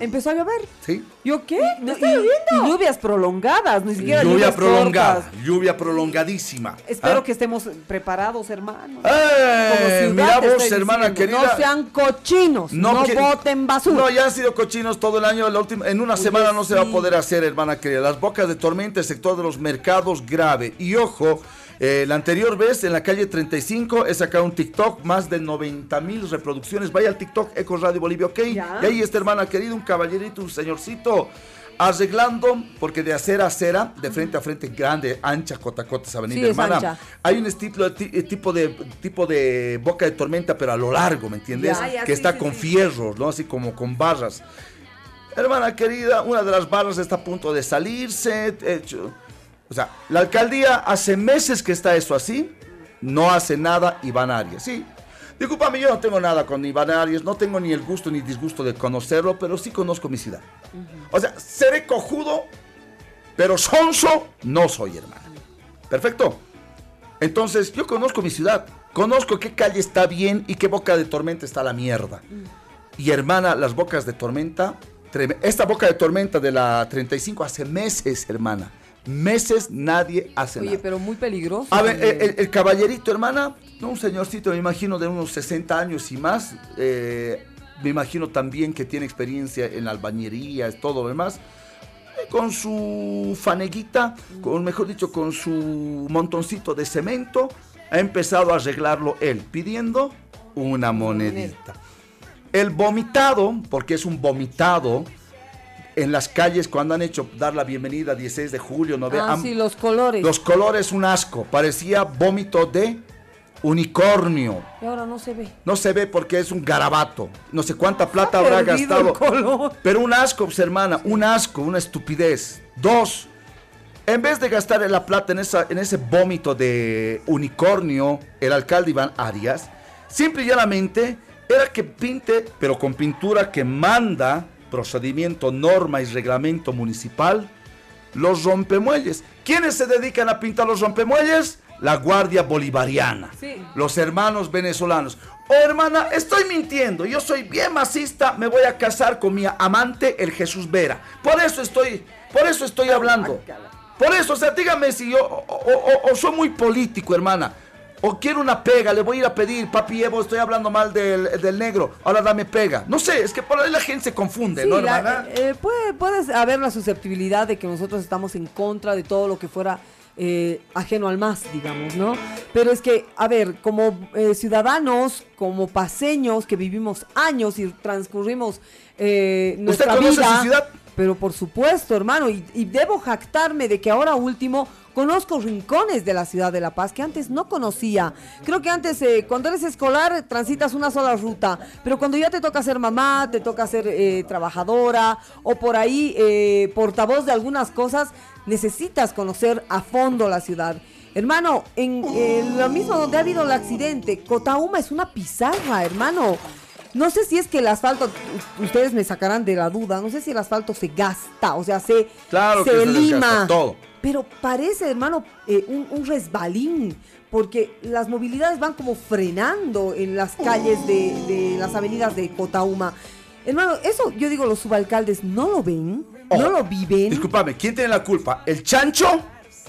empezó a llover. Sí. ¿Yo qué? ¿No está lloviendo? Lluvias prolongadas, ni siquiera lluvia prolongada. Lluvia prolongadísima. Espero ¿Ah? que estemos preparados, hermano. Eh, mira vos, hermana querida. No sean cochinos, no, boten basura. No, ya han sido cochinos todo el año. La última, en una semana no se va a poder hacer, hermana querida. Las bocas de tormenta, el sector de los mercados, grave. Y ojo, eh, la anterior vez en la calle 35 he sacado un TikTok, más de 90 mil reproducciones. Vaya al TikTok Eco Radio Bolivia, ¿ok? Y ahí está, hermana querida, un caballerito, un señorcito arreglando, porque de acera a acera, de frente a frente, grande, ancha, cota cota esa avenida, hermana. Hay un estilo, eh, tipo de tipo de boca de tormenta, pero a lo largo, ¿me entiendes? que está con fierros, ¿no? Así como con barras. Hermana querida, una de las barras está a punto de salirse. Hecho, o sea, la alcaldía hace meses que está eso así, no hace nada Iván Arias. Sí, discúlpame, yo no tengo nada con Iván Arias, no tengo ni el gusto ni disgusto de conocerlo, pero sí conozco mi ciudad. O sea, seré cojudo, pero sonso no soy, hermano. Perfecto. Entonces, yo conozco mi ciudad, conozco qué calle está bien y qué boca de tormenta está la mierda. Y hermana, las bocas de tormenta, esta boca de tormenta de la 35 hace meses, hermana meses nadie hace nada. Oye, pero muy peligroso. A ver, el, caballerito, hermana, un señorcito, me imagino, de unos 60 años y más. Eh, me imagino también que tiene experiencia en albañería, todo lo demás. Eh, con su faneguita, con, mejor dicho, con su montoncito de cemento, ha empezado a arreglarlo él, pidiendo una monedita. El vomitado, porque es un vomitado, en las calles cuando han hecho dar la bienvenida 16 de julio, ¿no? Ah, sí, los colores. Los colores un asco, parecía vómito de unicornio. Y ahora no se ve. No se ve porque es un garabato. No sé cuánta plata habrá gastado. Pero un asco, pues, hermana, un asco, una estupidez. Dos, en vez de gastar la plata en, esa, en ese vómito de unicornio, el alcalde Iván Arias, simple y llanamente era que pinte, pero con pintura que manda procedimiento, norma y reglamento municipal, los rompemuelles. ¿Quiénes se dedican a pintar los rompemuelles? La Guardia Bolivariana, los hermanos venezolanos. Oh, hermana, estoy mintiendo. Yo soy bien masista. Me voy a casar con mi amante, el Jesús Vera. Por eso estoy, por eso estoy hablando. Por eso, o sea, dígame si yo o soy muy político, hermana. O quiero una pega, le voy a ir a pedir, papi Evo, estoy hablando mal del, negro, ahora dame pega. No sé, es que por ahí la gente se confunde, ¿no, hermana? Eh, puede, haber la susceptibilidad de que nosotros estamos en contra de todo lo que fuera eh, ajeno al más, digamos, ¿no? Pero es que, a ver, como eh, ciudadanos, como paseños que vivimos años y transcurrimos nuestra ¿Usted conoce vida, su ciudad? pero por supuesto, hermano, y, y debo jactarme de que ahora último conozco rincones de la ciudad de La Paz que antes no conocía. Creo que antes, eh, cuando eres escolar, transitas una sola ruta, pero cuando ya te toca ser mamá, te toca ser eh, trabajadora o por ahí eh, portavoz de algunas cosas, necesitas conocer a fondo la ciudad. Hermano, en lo mismo donde ha habido el accidente, Cotauma es una pizarra, hermano. No sé si es que el asfalto, ustedes me sacarán de la duda, no sé si el asfalto se gasta, o sea, se, Claro que se se desgasta lima. todo. Pero parece, hermano, eh, un, un resbalín, porque las movilidades van como frenando en las calles de, de las avenidas de Cotauma. Hermano, eso yo digo, los subalcaldes no lo ven, no lo viven. Discúlpame, ¿quién tiene la culpa? ¿El chancho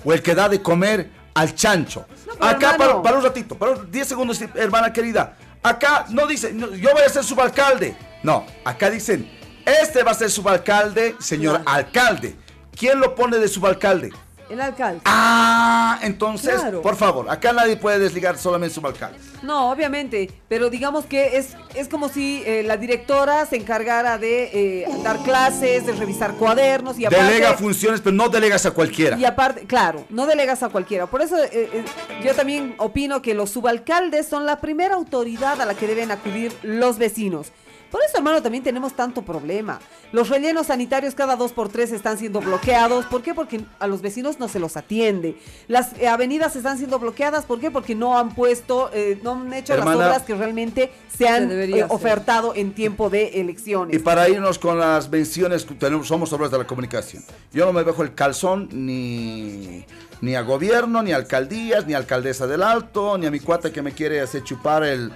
o el que da de comer al chancho? No, Acá, para, un ratito, para un- 10 segundos, hermana querida. Acá no dice, no, yo voy a ser subalcalde. No, acá dicen, este va a ser subalcalde, señor Claro. alcalde. ¿Quién lo pone de subalcalde? El alcalde. Ah, entonces, Claro. por favor, acá nadie puede desligar solamente subalcalde. No, obviamente, pero digamos que es, es como si eh, la directora se encargara de eh, dar clases, de revisar cuadernos y aparte... Delega funciones, pero no delegas a cualquiera. Y aparte, claro, no delegas a cualquiera. Por eso eh, eh, yo también opino que los subalcaldes son la primera autoridad a la que deben acudir los vecinos. Por eso, hermano, también tenemos tanto problema. Los rellenos sanitarios cada dos por tres están siendo bloqueados. ¿Por qué? Porque a los vecinos no se los atiende. Las eh, avenidas están siendo bloqueadas. ¿Por qué? Porque no han puesto, eh, no han hecho las obras que realmente se han eh, ofertado en tiempo de elecciones. Y para irnos con las menciones, que tenemos, somos obras de la comunicación. Yo no me dejo el calzón ni, ni a gobierno, ni a alcaldías, ni a alcaldesa del Alto, ni a mi cuata que me quiere hacer chupar el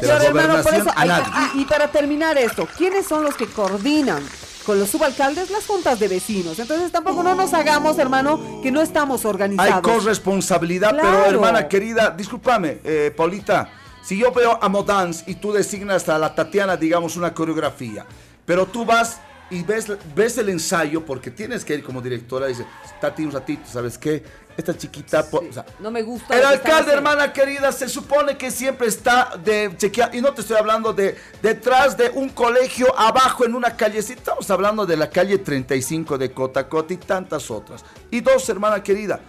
de la gobernación, eso, a nadie. y, y para terminar esto, ¿quiénes son los que coordinan con los subalcaldes las juntas de vecinos? Entonces tampoco no nos hagamos, hermano, que no estamos Hay organizados. corresponsabilidad, pero hermana querida, discúlpame, eh, Paulita, si yo veo a Modans y tú designas a la Tatiana, digamos, una coreografía, pero tú vas y ves, ves el ensayo, porque tienes que ir como directora y dices, Tati, un ratito, ¿sabes qué? Esta chiquita, po- o sea, No me gusta. El alcalde, hermana querida, se supone que siempre está de chequear, y no te estoy hablando de detrás de un colegio, abajo en una callecita, estamos hablando de la calle 35 de Cotacota y tantas otras. Y dos, hermana querida,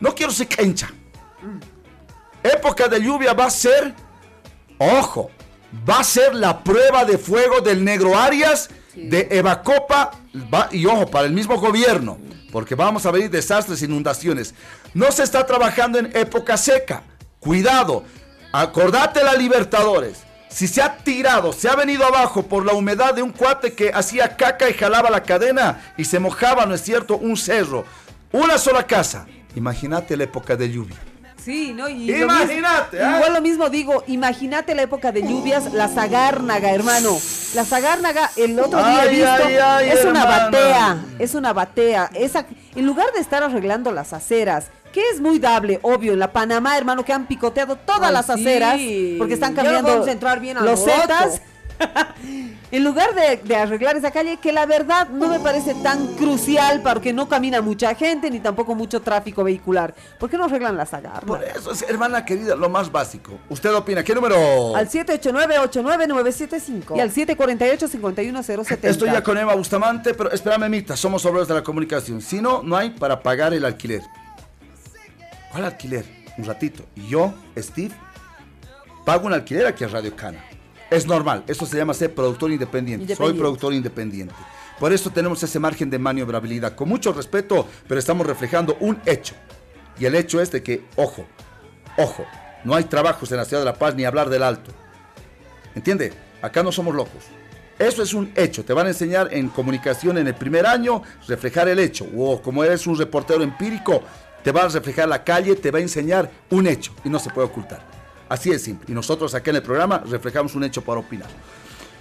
no quiero ser cancha. Época de lluvia va a ser, ojo, va a ser la prueba de fuego del Negro Arias, de Evacopa, va- y ojo, para el mismo gobierno, porque vamos a venir desastres, inundaciones. No se está trabajando en época seca. Cuidado, acordate la Libertadores. Si se ha tirado, se ha venido abajo por la humedad de un cuate que hacía caca y jalaba la cadena y se mojaba, ¿no es cierto? Un cerro. Una sola casa. Imagínate la época de lluvia. Sí, ¿no? Y lo Imagínate, mismo-. Igual lo mismo digo, imagínate la época de lluvias, la zagárnaga, hermano. La zagárnaga, el otro día he Ay, visto, ay, ay, es una batea, es una batea. Esa, en lugar de estar arreglando las aceras, que es muy dable, obvio, en la Panamá, hermano, que han picoteado todas las sí. aceras, porque están cambiando vamos a entrar bien al los roto. En lugar de, de arreglar esa calle, que la verdad no me parece tan crucial porque no camina mucha gente ni tampoco mucho tráfico vehicular. ¿Por qué no arreglan la zagárnaga? Por eso, es, hermana querida, lo más básico. ¿Usted opina? ¿Qué número? Al 789-89975 y al 748-51070. Estoy ya con Eva Bustamante, pero espérame, Mita, somos obreros de la comunicación. Si no, no hay para pagar el alquiler. ¿Cuál alquiler? Un ratito. Y yo, Steve, pago un alquiler aquí a Radio Cana. Es normal, eso se llama ser productor independiente. Soy Independiente. productor independiente. Por eso tenemos ese margen de maniobrabilidad. Con mucho respeto, pero estamos reflejando un hecho. Y el hecho es de que, ojo, ojo, no hay trabajos en la ciudad de La Paz ni hablar del alto. ¿Entiende? Acá no somos locos. Eso es un hecho. Te van a enseñar en comunicación en el primer año reflejar el hecho. O como eres un reportero empírico, te va a reflejar la calle, te va a enseñar un hecho y no se puede ocultar. Así es simple. Y nosotros acá en el programa reflejamos un hecho para opinar.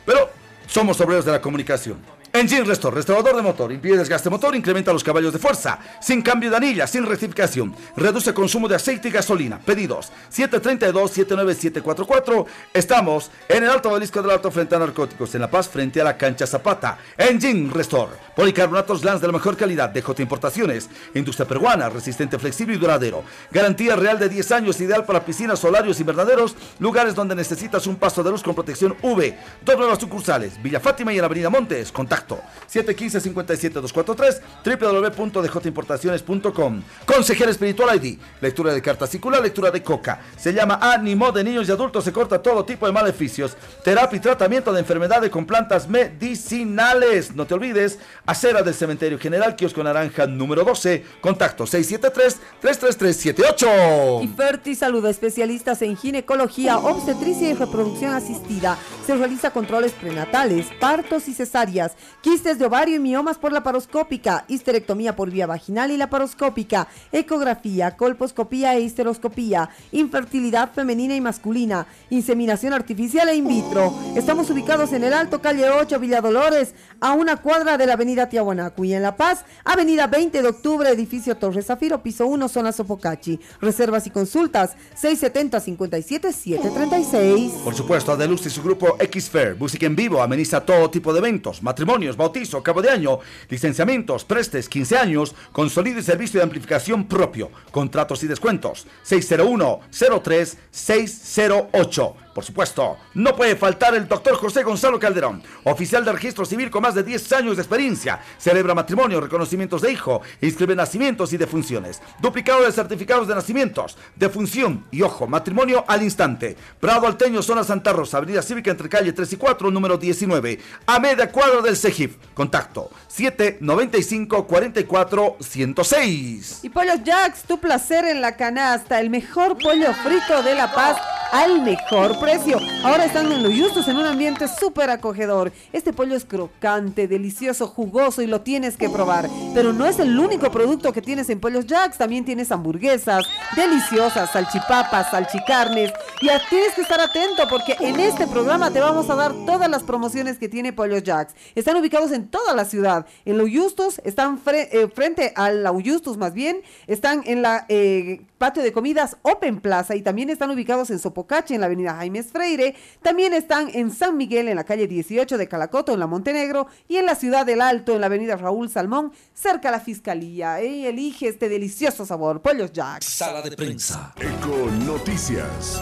Pero somos obreros de la comunicación. Engine Restore, restaurador de motor, impide desgaste motor, incrementa los caballos de fuerza, sin cambio de anilla, sin rectificación, reduce consumo de aceite y gasolina. Pedidos 732-79744. Estamos en el Alto Obelisco del Alto frente a narcóticos, en La Paz frente a la cancha Zapata. Engine Restore, policarbonatos Lance de la mejor calidad, DJ Importaciones, industria peruana, resistente, flexible y duradero. Garantía real de 10 años, ideal para piscinas, solarios y verdaderos, lugares donde necesitas un paso de luz con protección V. Dos nuevas sucursales, Villa Fátima y en la Avenida Montes. Contacto Contacto 715-57-243, www.djimportaciones.com. Consejero Espiritual ID, lectura de carta circular, lectura de coca. Se llama Ánimo de niños y adultos, se corta todo tipo de maleficios. Terapia y tratamiento de enfermedades con plantas medicinales. No te olvides, acera del Cementerio General, kiosco naranja número 12, contacto 673-33378. Y Ferti Salud, especialistas en ginecología, obstetricia y reproducción asistida. Se realiza controles prenatales, partos y cesáreas, quistes de ovario y miomas por la paroscópica, histerectomía por vía vaginal y laparoscópica, ecografía, colposcopía e histeroscopía, infertilidad femenina y masculina, inseminación artificial e in vitro. Estamos ubicados en el Alto Calle 8, Villa Dolores, a una cuadra de la Avenida Tiahuanacu y en La Paz, Avenida 20 de Octubre, edificio Torres Zafiro, piso 1, zona Sopocachi. Reservas y consultas 670 57 736. Por supuesto, Adeluz y su grupo X-Fair, música en vivo, ameniza todo tipo de eventos, matrimonios, bautizo, cabo de año, licenciamientos, prestes, 15 años, consolide servicio de amplificación propio, contratos y descuentos. 601-03-608. Por supuesto, no puede faltar el doctor José Gonzalo Calderón, oficial de registro civil con más de 10 años de experiencia. Celebra matrimonio, reconocimientos de hijo, inscribe nacimientos y defunciones. Duplicado de certificados de nacimientos, defunción y ojo, matrimonio al instante. Prado Alteño, zona Santa Rosa, avenida cívica entre calle 3 y 4, número 19. A media cuadra del CEGIF. Contacto 795 44 106. Y Pollos Jacks, tu placer en la canasta, el mejor pollo frito de La Paz al mejor precio. Ahora están en los justos en un ambiente súper acogedor. Este pollo es crocante, delicioso, jugoso y lo tienes que probar. Pero no es el único producto que tienes en Pollos Jacks. También tienes hamburguesas deliciosas, salchipapas, salchicarnes. Y tienes que estar atento porque en este programa te vamos a dar todas las promociones que tiene Pollos Jacks. Están ubicados en toda la ciudad. En los justos están eh, frente a la Justus más bien. Están en la eh, patio de comidas Open Plaza y también están ubicados en Sopocache, en la avenida Jaimes Freire. También están en San Miguel, en la calle 18 de Calacoto, en la Montenegro. Y en la ciudad del Alto, en la avenida Raúl Salmón, cerca a la fiscalía. Y elige este delicioso sabor, Pollos Jacks. Sala de prensa. Eco Noticias.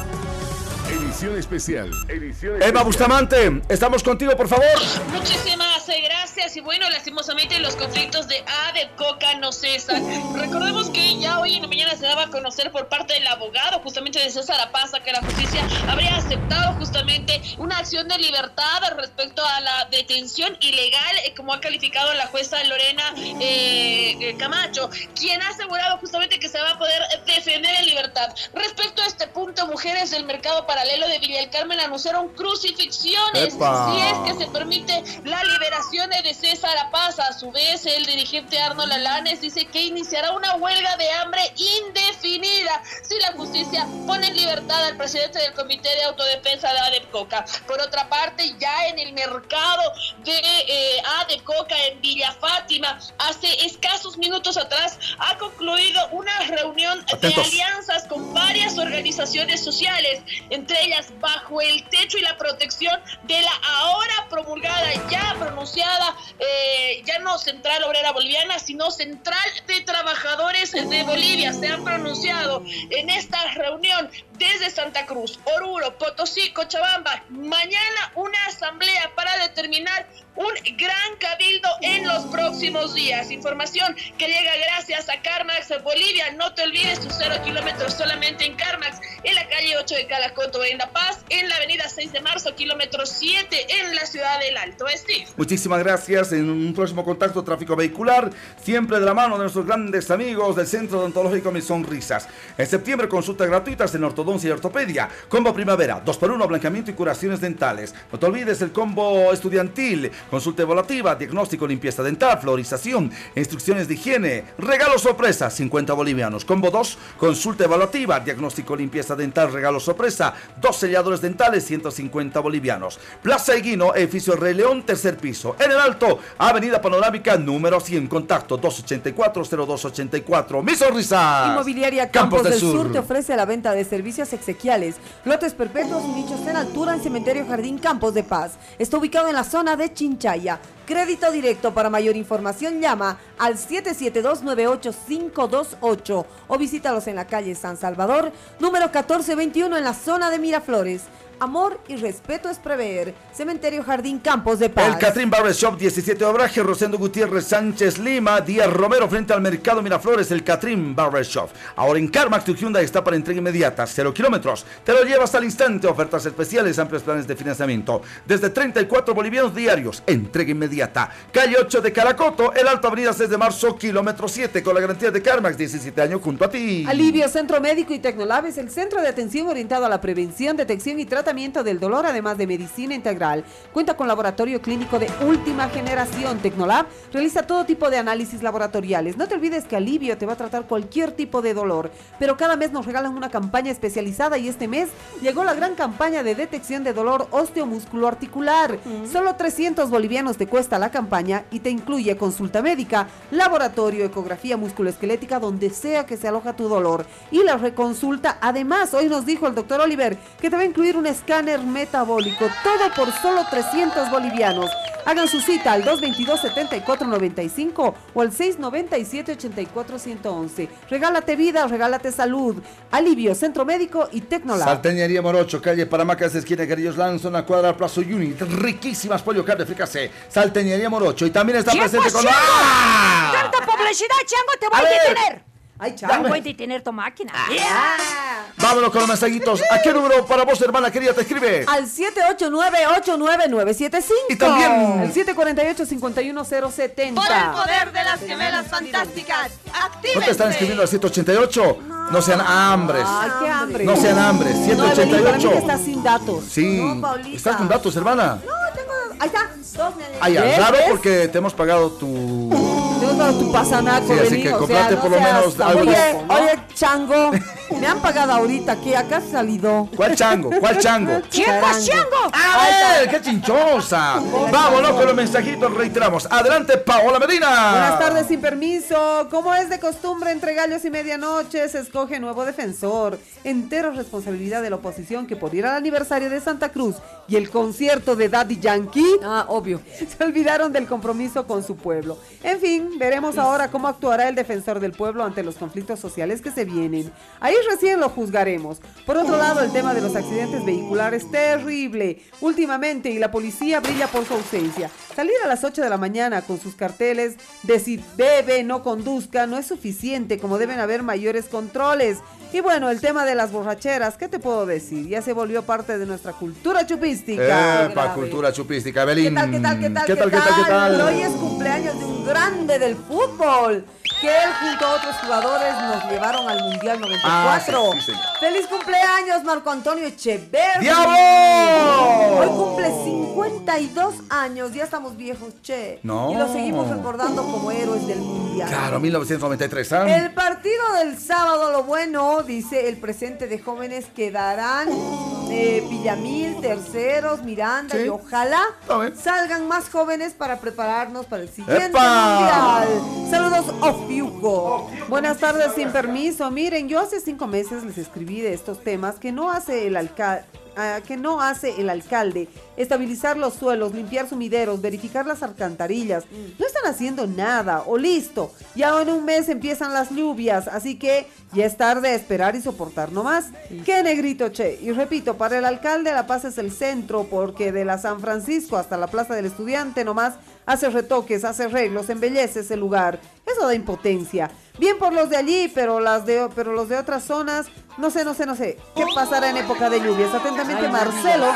Edición especial. Edición Eva. Bustamante, estamos contigo, por favor. Muchísimas eh, gracias y bueno, lastimosamente los conflictos de A de Coca no cesan. Recordemos que ya hoy en la mañana se daba a conocer por parte del abogado justamente de César Apaza que la justicia habría aceptado justamente una acción de libertad respecto a la detención ilegal, eh, como ha calificado la jueza Lorena eh, eh, Camacho, quien ha asegurado justamente que se va a poder defender en libertad. Respecto a este punto, mujeres del mercado paralelo de Villa del Carmen anunciaron crucifixiones ¡Epa! si es que se permite la liberación de César Apaza. A su vez, el dirigente Arnold Alanes dice que iniciará una huelga de hambre indefinida si la justicia pone en libertad al presidente del Comité de Autodefensa de ADEPCOCA. Por otra parte, ya en el mercado de eh, en Villa Fátima, hace escasos minutos atrás, ha concluido una reunión Atentos. de alianzas con varias organizaciones sociales, entre ellas bajo el techo y la protección de la ahora promulgada, ya pronunciada, eh, ya no Central Obrera Boliviana, sino Central de Trabajadores de Bolivia. Se han pronunciado en esta reunión desde Santa Cruz, Oruro, Potosí, Cochabamba. Mañana una asamblea para determinar un gran cabildo en los próximos días. Información que llega gracias a Carmax Bolivia. No te olvides tus cero kilómetros solamente en Carmax, en la calle 8 de Calacoto, en La Paz, en la avenida 6 de marzo, kilómetro 7, en la ciudad del Alto Steve. Muchísimas gracias. En un próximo contacto, tráfico vehicular, siempre de la mano de nuestros grandes amigos del Centro Odontológico Mis Sonrisas. En septiembre, consultas gratuitas en ortodoncia y ortopedia. Combo primavera, 2x1, blanqueamiento y curaciones dentales. No te olvides el combo estudiantil, consulta evaluativa, diagnóstico, limpieza dental, florización, instrucciones de higiene, regalo sorpresa, 50 bolivianos. Combo 2, consulta evaluativa, diagnóstico, limpieza dental, regalo sorpresa, dos selladores dentales, 150 bolivianos. Plaza Eguino, edificio Rey León, tercer piso. En el Alto, Avenida Panorámica número 100, contacto 284-0284. Mi sonrisa. Inmobiliaria Campos, del Sur. te ofrece la venta de servicios exequiales, lotes perpetuos nichos en altura en Cementerio Jardín Campos de Paz. Está ubicado en la zona de Chinchaya. Crédito directo. Para mayor información llama al 772-98528 o visítalos en la calle San Salvador, número 1421 en la zona de Miraflores. Amor y respeto es prever. Cementerio Jardín Campos de Paz. El Catrín Barber Shop 17 Obraje, Rosendo Gutiérrez Sánchez Lima, Díaz Romero frente al Mercado Miraflores, el Catrín Barber Shop. Ahora en CarMax tu Hyundai está para entrega inmediata, 0 kilómetros. Te lo llevas al instante, ofertas especiales, amplios planes de financiamiento. Desde 34 bolivianos diarios, entrega inmediata. Calle 8 de Caracoto, el Alto Avenida 6 de marzo, kilómetro 7, con la garantía de CarMax, 17 años junto a ti. Alivio Centro Médico y Tecnolab es el centro de atención orientado a la prevención, detección y tratamiento del dolor, además de medicina integral. Cuenta con laboratorio clínico de última generación. Tecnolab realiza todo tipo de análisis laboratoriales. No te olvides que Alivio te va a tratar cualquier tipo de dolor, pero cada mes nos regalan una campaña especializada y este mes llegó la gran campaña de detección de dolor osteomusculoarticular. Solo 300 bolivianos te cuesta la campaña y te incluye consulta médica, laboratorio, ecografía musculoesquelética, donde sea que se aloja tu dolor y la reconsulta. Además, hoy nos dijo el doctor Oliver que te va a incluir un escáner metabólico, todo por solo 300 bolivianos. Hagan su cita al 222-7495 o al 697-84-111. Regálate vida, regálate salud. Alivio, Centro Médico y Tecnolab. Salteñería Morocho, calle Paramacas, esquina Carillos Lanza, una cuadra Plaza Unit. Riquísimas pollo carne fricase. Salteñería Morocho. Y también está presente con. ¡Ah! ¡Tanta publicidad, chango! ¡Te voy A a, detener! Ay, chao. voy a detener tu máquina. Vámonos con los mensajitos. ¿A qué número para vos, hermana querida, te escribe? Al 789-89975. Y también- El 748-51070. Por el poder de las gemelas fantásticas. ¡Actívense! ¿No te están escribiendo al 188? No sean hambres. Ay, qué hambre. No sean hambres. No, Evelyn, para mí que 188. estás sin datos. Sí. No, Paulita. ¿Estás con datos, hermana? No, tengo. Ahí está. Dos ¿Ves? raro porque te hemos pagado tu. Sí, así que o sea, no por lo seas menos algo de- Oye, oye, chango. Me han pagado ahorita, que acá has salido. ¿Cuál chango? ¿Cuál chango? [LAUGHS] ¡Tiempo, chango! ¡A ver! ¡Qué chinchosa! Vámonos con los mensajitos, reiteramos. Adelante, Paola Medina. Buenas tardes, sin permiso. Como es de costumbre, entre gallos y medianoche se escoge nuevo defensor. Entera responsabilidad de la oposición que por ir al aniversario de Santa Cruz y el concierto de Daddy Yankee, ah, obvio, se olvidaron del compromiso con su pueblo. En fin, veremos ahora cómo actuará el defensor del pueblo ante los conflictos sociales que se vienen. Ahí recién lo juzgaremos. Por otro lado, el tema de los accidentes vehiculares terrible. Últimamente, y la policía brilla por su ausencia. Salir a las 8 de la mañana con sus carteles de si bebe, no conduzca, no es suficiente, como deben haber mayores controles. Y bueno, el tema de las borracheras, ¿qué te puedo decir? Ya se volvió parte de nuestra cultura chupística. Epa, cultura chupística, Belín. ¿Qué tal, qué tal, qué tal, ¿Qué tal, qué tal, qué tal? Hoy es cumpleaños de un grande del fútbol, que él junto a otros jugadores nos llevaron al Mundial 94. Ah, sí, sí, señor. ¡Feliz cumpleaños, Marco Antonio Echeverri! ¡Diablo! Hoy cumple 52 años, ya estamos viejos, che. No. Y lo seguimos recordando como héroes del Mundial. Claro, 1993, ¿ah? El partido del sábado, lo bueno, dice el presente de jóvenes quedarán eh, Villamil, terceros, Miranda Sí. y ojalá salgan más jóvenes para prepararnos para el siguiente ¡Epa! mundial. Saludos, Buenas tardes, sin permiso. Miren, yo hace cinco meses les escribí de estos temas que no hace el alcalde. que no hace el alcalde estabilizar los suelos, limpiar sumideros, verificar las alcantarillas. No están haciendo nada, o listo. Ya en un mes empiezan las lluvias, así que ya es tarde esperar y soportar nomás. Qué negrito, che. Y repito, para el alcalde La Paz es el centro, porque de la San Francisco hasta la Plaza del Estudiante nomás hace retoques, hace arreglos, embellece ese lugar. Eso da impotencia. Bien por los de allí, pero las de pero los de otras zonas, no sé, no sé, no sé. ¿Qué pasará en época de lluvias? Atentamente Marcelo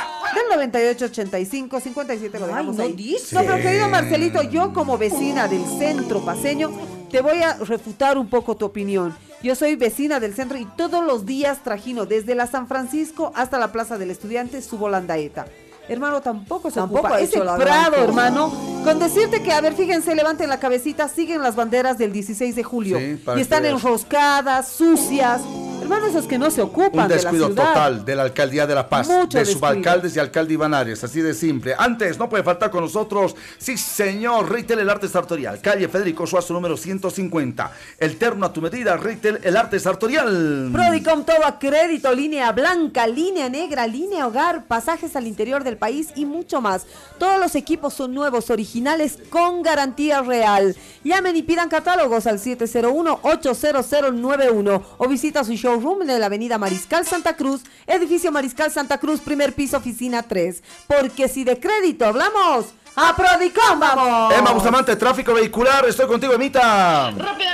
del 9885 57 lo dejamos no ahí. dice. No, pero querido Marcelito, yo como vecina del centro paseño te voy a refutar un poco tu opinión. Yo soy vecina del centro y todos los días trajino desde la San Francisco hasta la Plaza del Estudiante subo la andaeta. Hermano, tampoco se Tampoco ocupa. Ese gran prado, hermano, con decirte que, a ver, fíjense, levanten la cabecita, siguen las banderas del 16 de julio. Sí, y están enroscadas, sucias. Hermano, esos que no se ocupan Un de la descuido ciudad. total de la alcaldía de La Paz, Mucho de subalcaldes y alcalde Iván Arias, así de simple. Antes, no puede faltar con nosotros, sí señor, Retail El Arte Sartorial, calle Federico Suazo número 150. El terno a tu medida, Retail El Arte Sartorial. Prodicom todo a crédito, línea blanca, línea negra, línea hogar, pasajes al interior del país y mucho más. Todos los equipos son nuevos, originales, con garantía real. Llamen y pidan catálogos al 701-80091 o visita su showroom showroom de la avenida Mariscal Santa Cruz, edificio Mariscal Santa Cruz, primer piso, oficina 3. Porque si de crédito hablamos, a Prodicom vamos. Emma Bustamante, tráfico vehicular. Estoy contigo, Emita. Avenida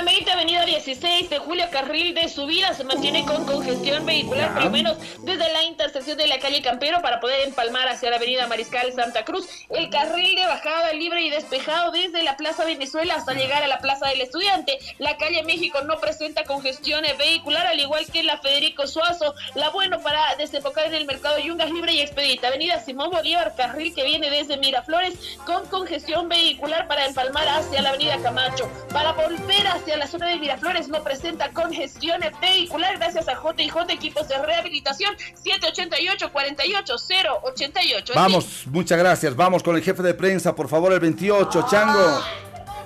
16 de julio, carril de subida se mantiene con congestión vehicular, Ya. por lo menos desde la intersección de la calle Campero para poder empalmar hacia la avenida Mariscal Santa Cruz. El carril de bajada libre y despejado desde la Plaza Venezuela hasta llegar a la Plaza del Estudiante. La calle México no presenta congestión vehicular, al igual que la Federico Suazo. La bueno para desembocar en el mercado Yungas libre y expedita. Avenida Simón Bolívar, carril que viene desde Miraflores con congestión vehicular para empalmar hacia la avenida Camacho. Para volver hacia la zona de Miraflores no presenta congestión vehicular gracias a JJ Equipos de Rehabilitación 788-48-088. Vamos, muchas gracias. Vamos con el jefe de prensa, por favor, el 28, Chango.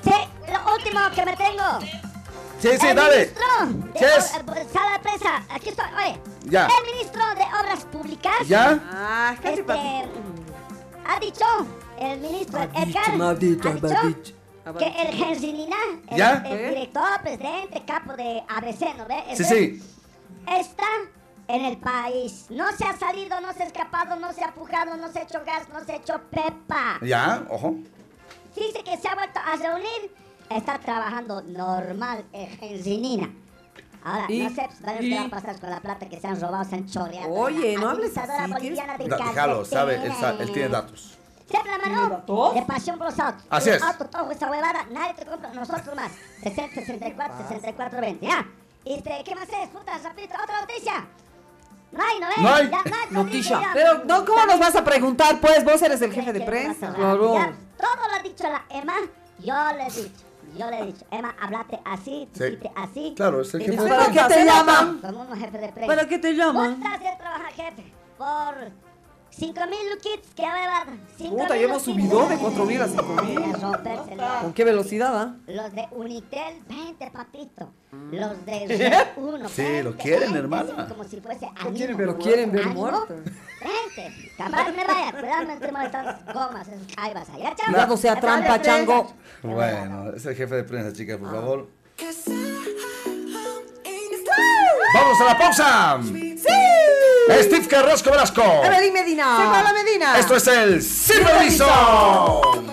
Sí, lo último que me tengo. Sí, sí, el dale. Ministro de Yes. Ob- Sala de prensa. Aquí estoy. Oye. Ya. El ministro de Obras Públicas. ¿Ya? Ah, casi Este, ha dicho el ministro Edgar. ha dicho, ha me ha dicho dicho. Que el Gensinina, el, ¿Ya? el director, presidente, capo de ABC, ¿no ve? Sí, sí. Está en el país. No se ha salido, no se ha escapado, no se ha pujado, no se ha hecho gas, no se ha hecho pepa. ¿Ya? Ojo. Dice que se ha vuelto a reunir. Está trabajando normal en Gensinina. Ahora, Y- no sé pues, ¿qué va a pasar con la plata que se han robado, se han choreado. Oye, La no hables así, boliviana de Da- Déjalo, sabe, él, él tiene datos. Siempre la mano de pasión por los autos. Así es. Auto, todo esa huevada, nadie te compra, nosotros más. 60, 64, 64, 20. ¿Ya? Este, ¿Qué más es? Puta, rapidito, otra noticia. No hay, ¿no? No hay. Ya, no hay Noticia. ya. Pero, no, ¿cómo nos vas a preguntar? Pues vos eres el jefe de ¿Qué prensa. Claro. Todo lo ha dicho la Emma, yo le he dicho. Yo le he dicho, Emma, hablate así, Sí. así. Claro, es el jefe de ¿Para qué prensa. te llaman? Como un jefe de prensa. ¿Para qué te llaman? Vos estás de trabajar, jefe, por 5 mil luquitos que va Puta, ya hemos subido de 4.000 a 5.000. ¿Con qué velocidad, ah? Los de Unitel, 20, papito. Los de 1, Sí, lo quieren, hermana. Como si fuese ánimo. quieren ver- lo quieren ver muerto. 20. Camarada, me vaya. Cuidado, estoy molestando. Gomas, esas caibas allá, chao. Cuidado sea trampa, chango. Bueno, es el jefe de prensa, chicas, por favor. ¡Vamos a la pausa! ¡Sí! Steve Carrasco Velasco. Evelyn Medina. Secuala Medina. Esto es el Reviso.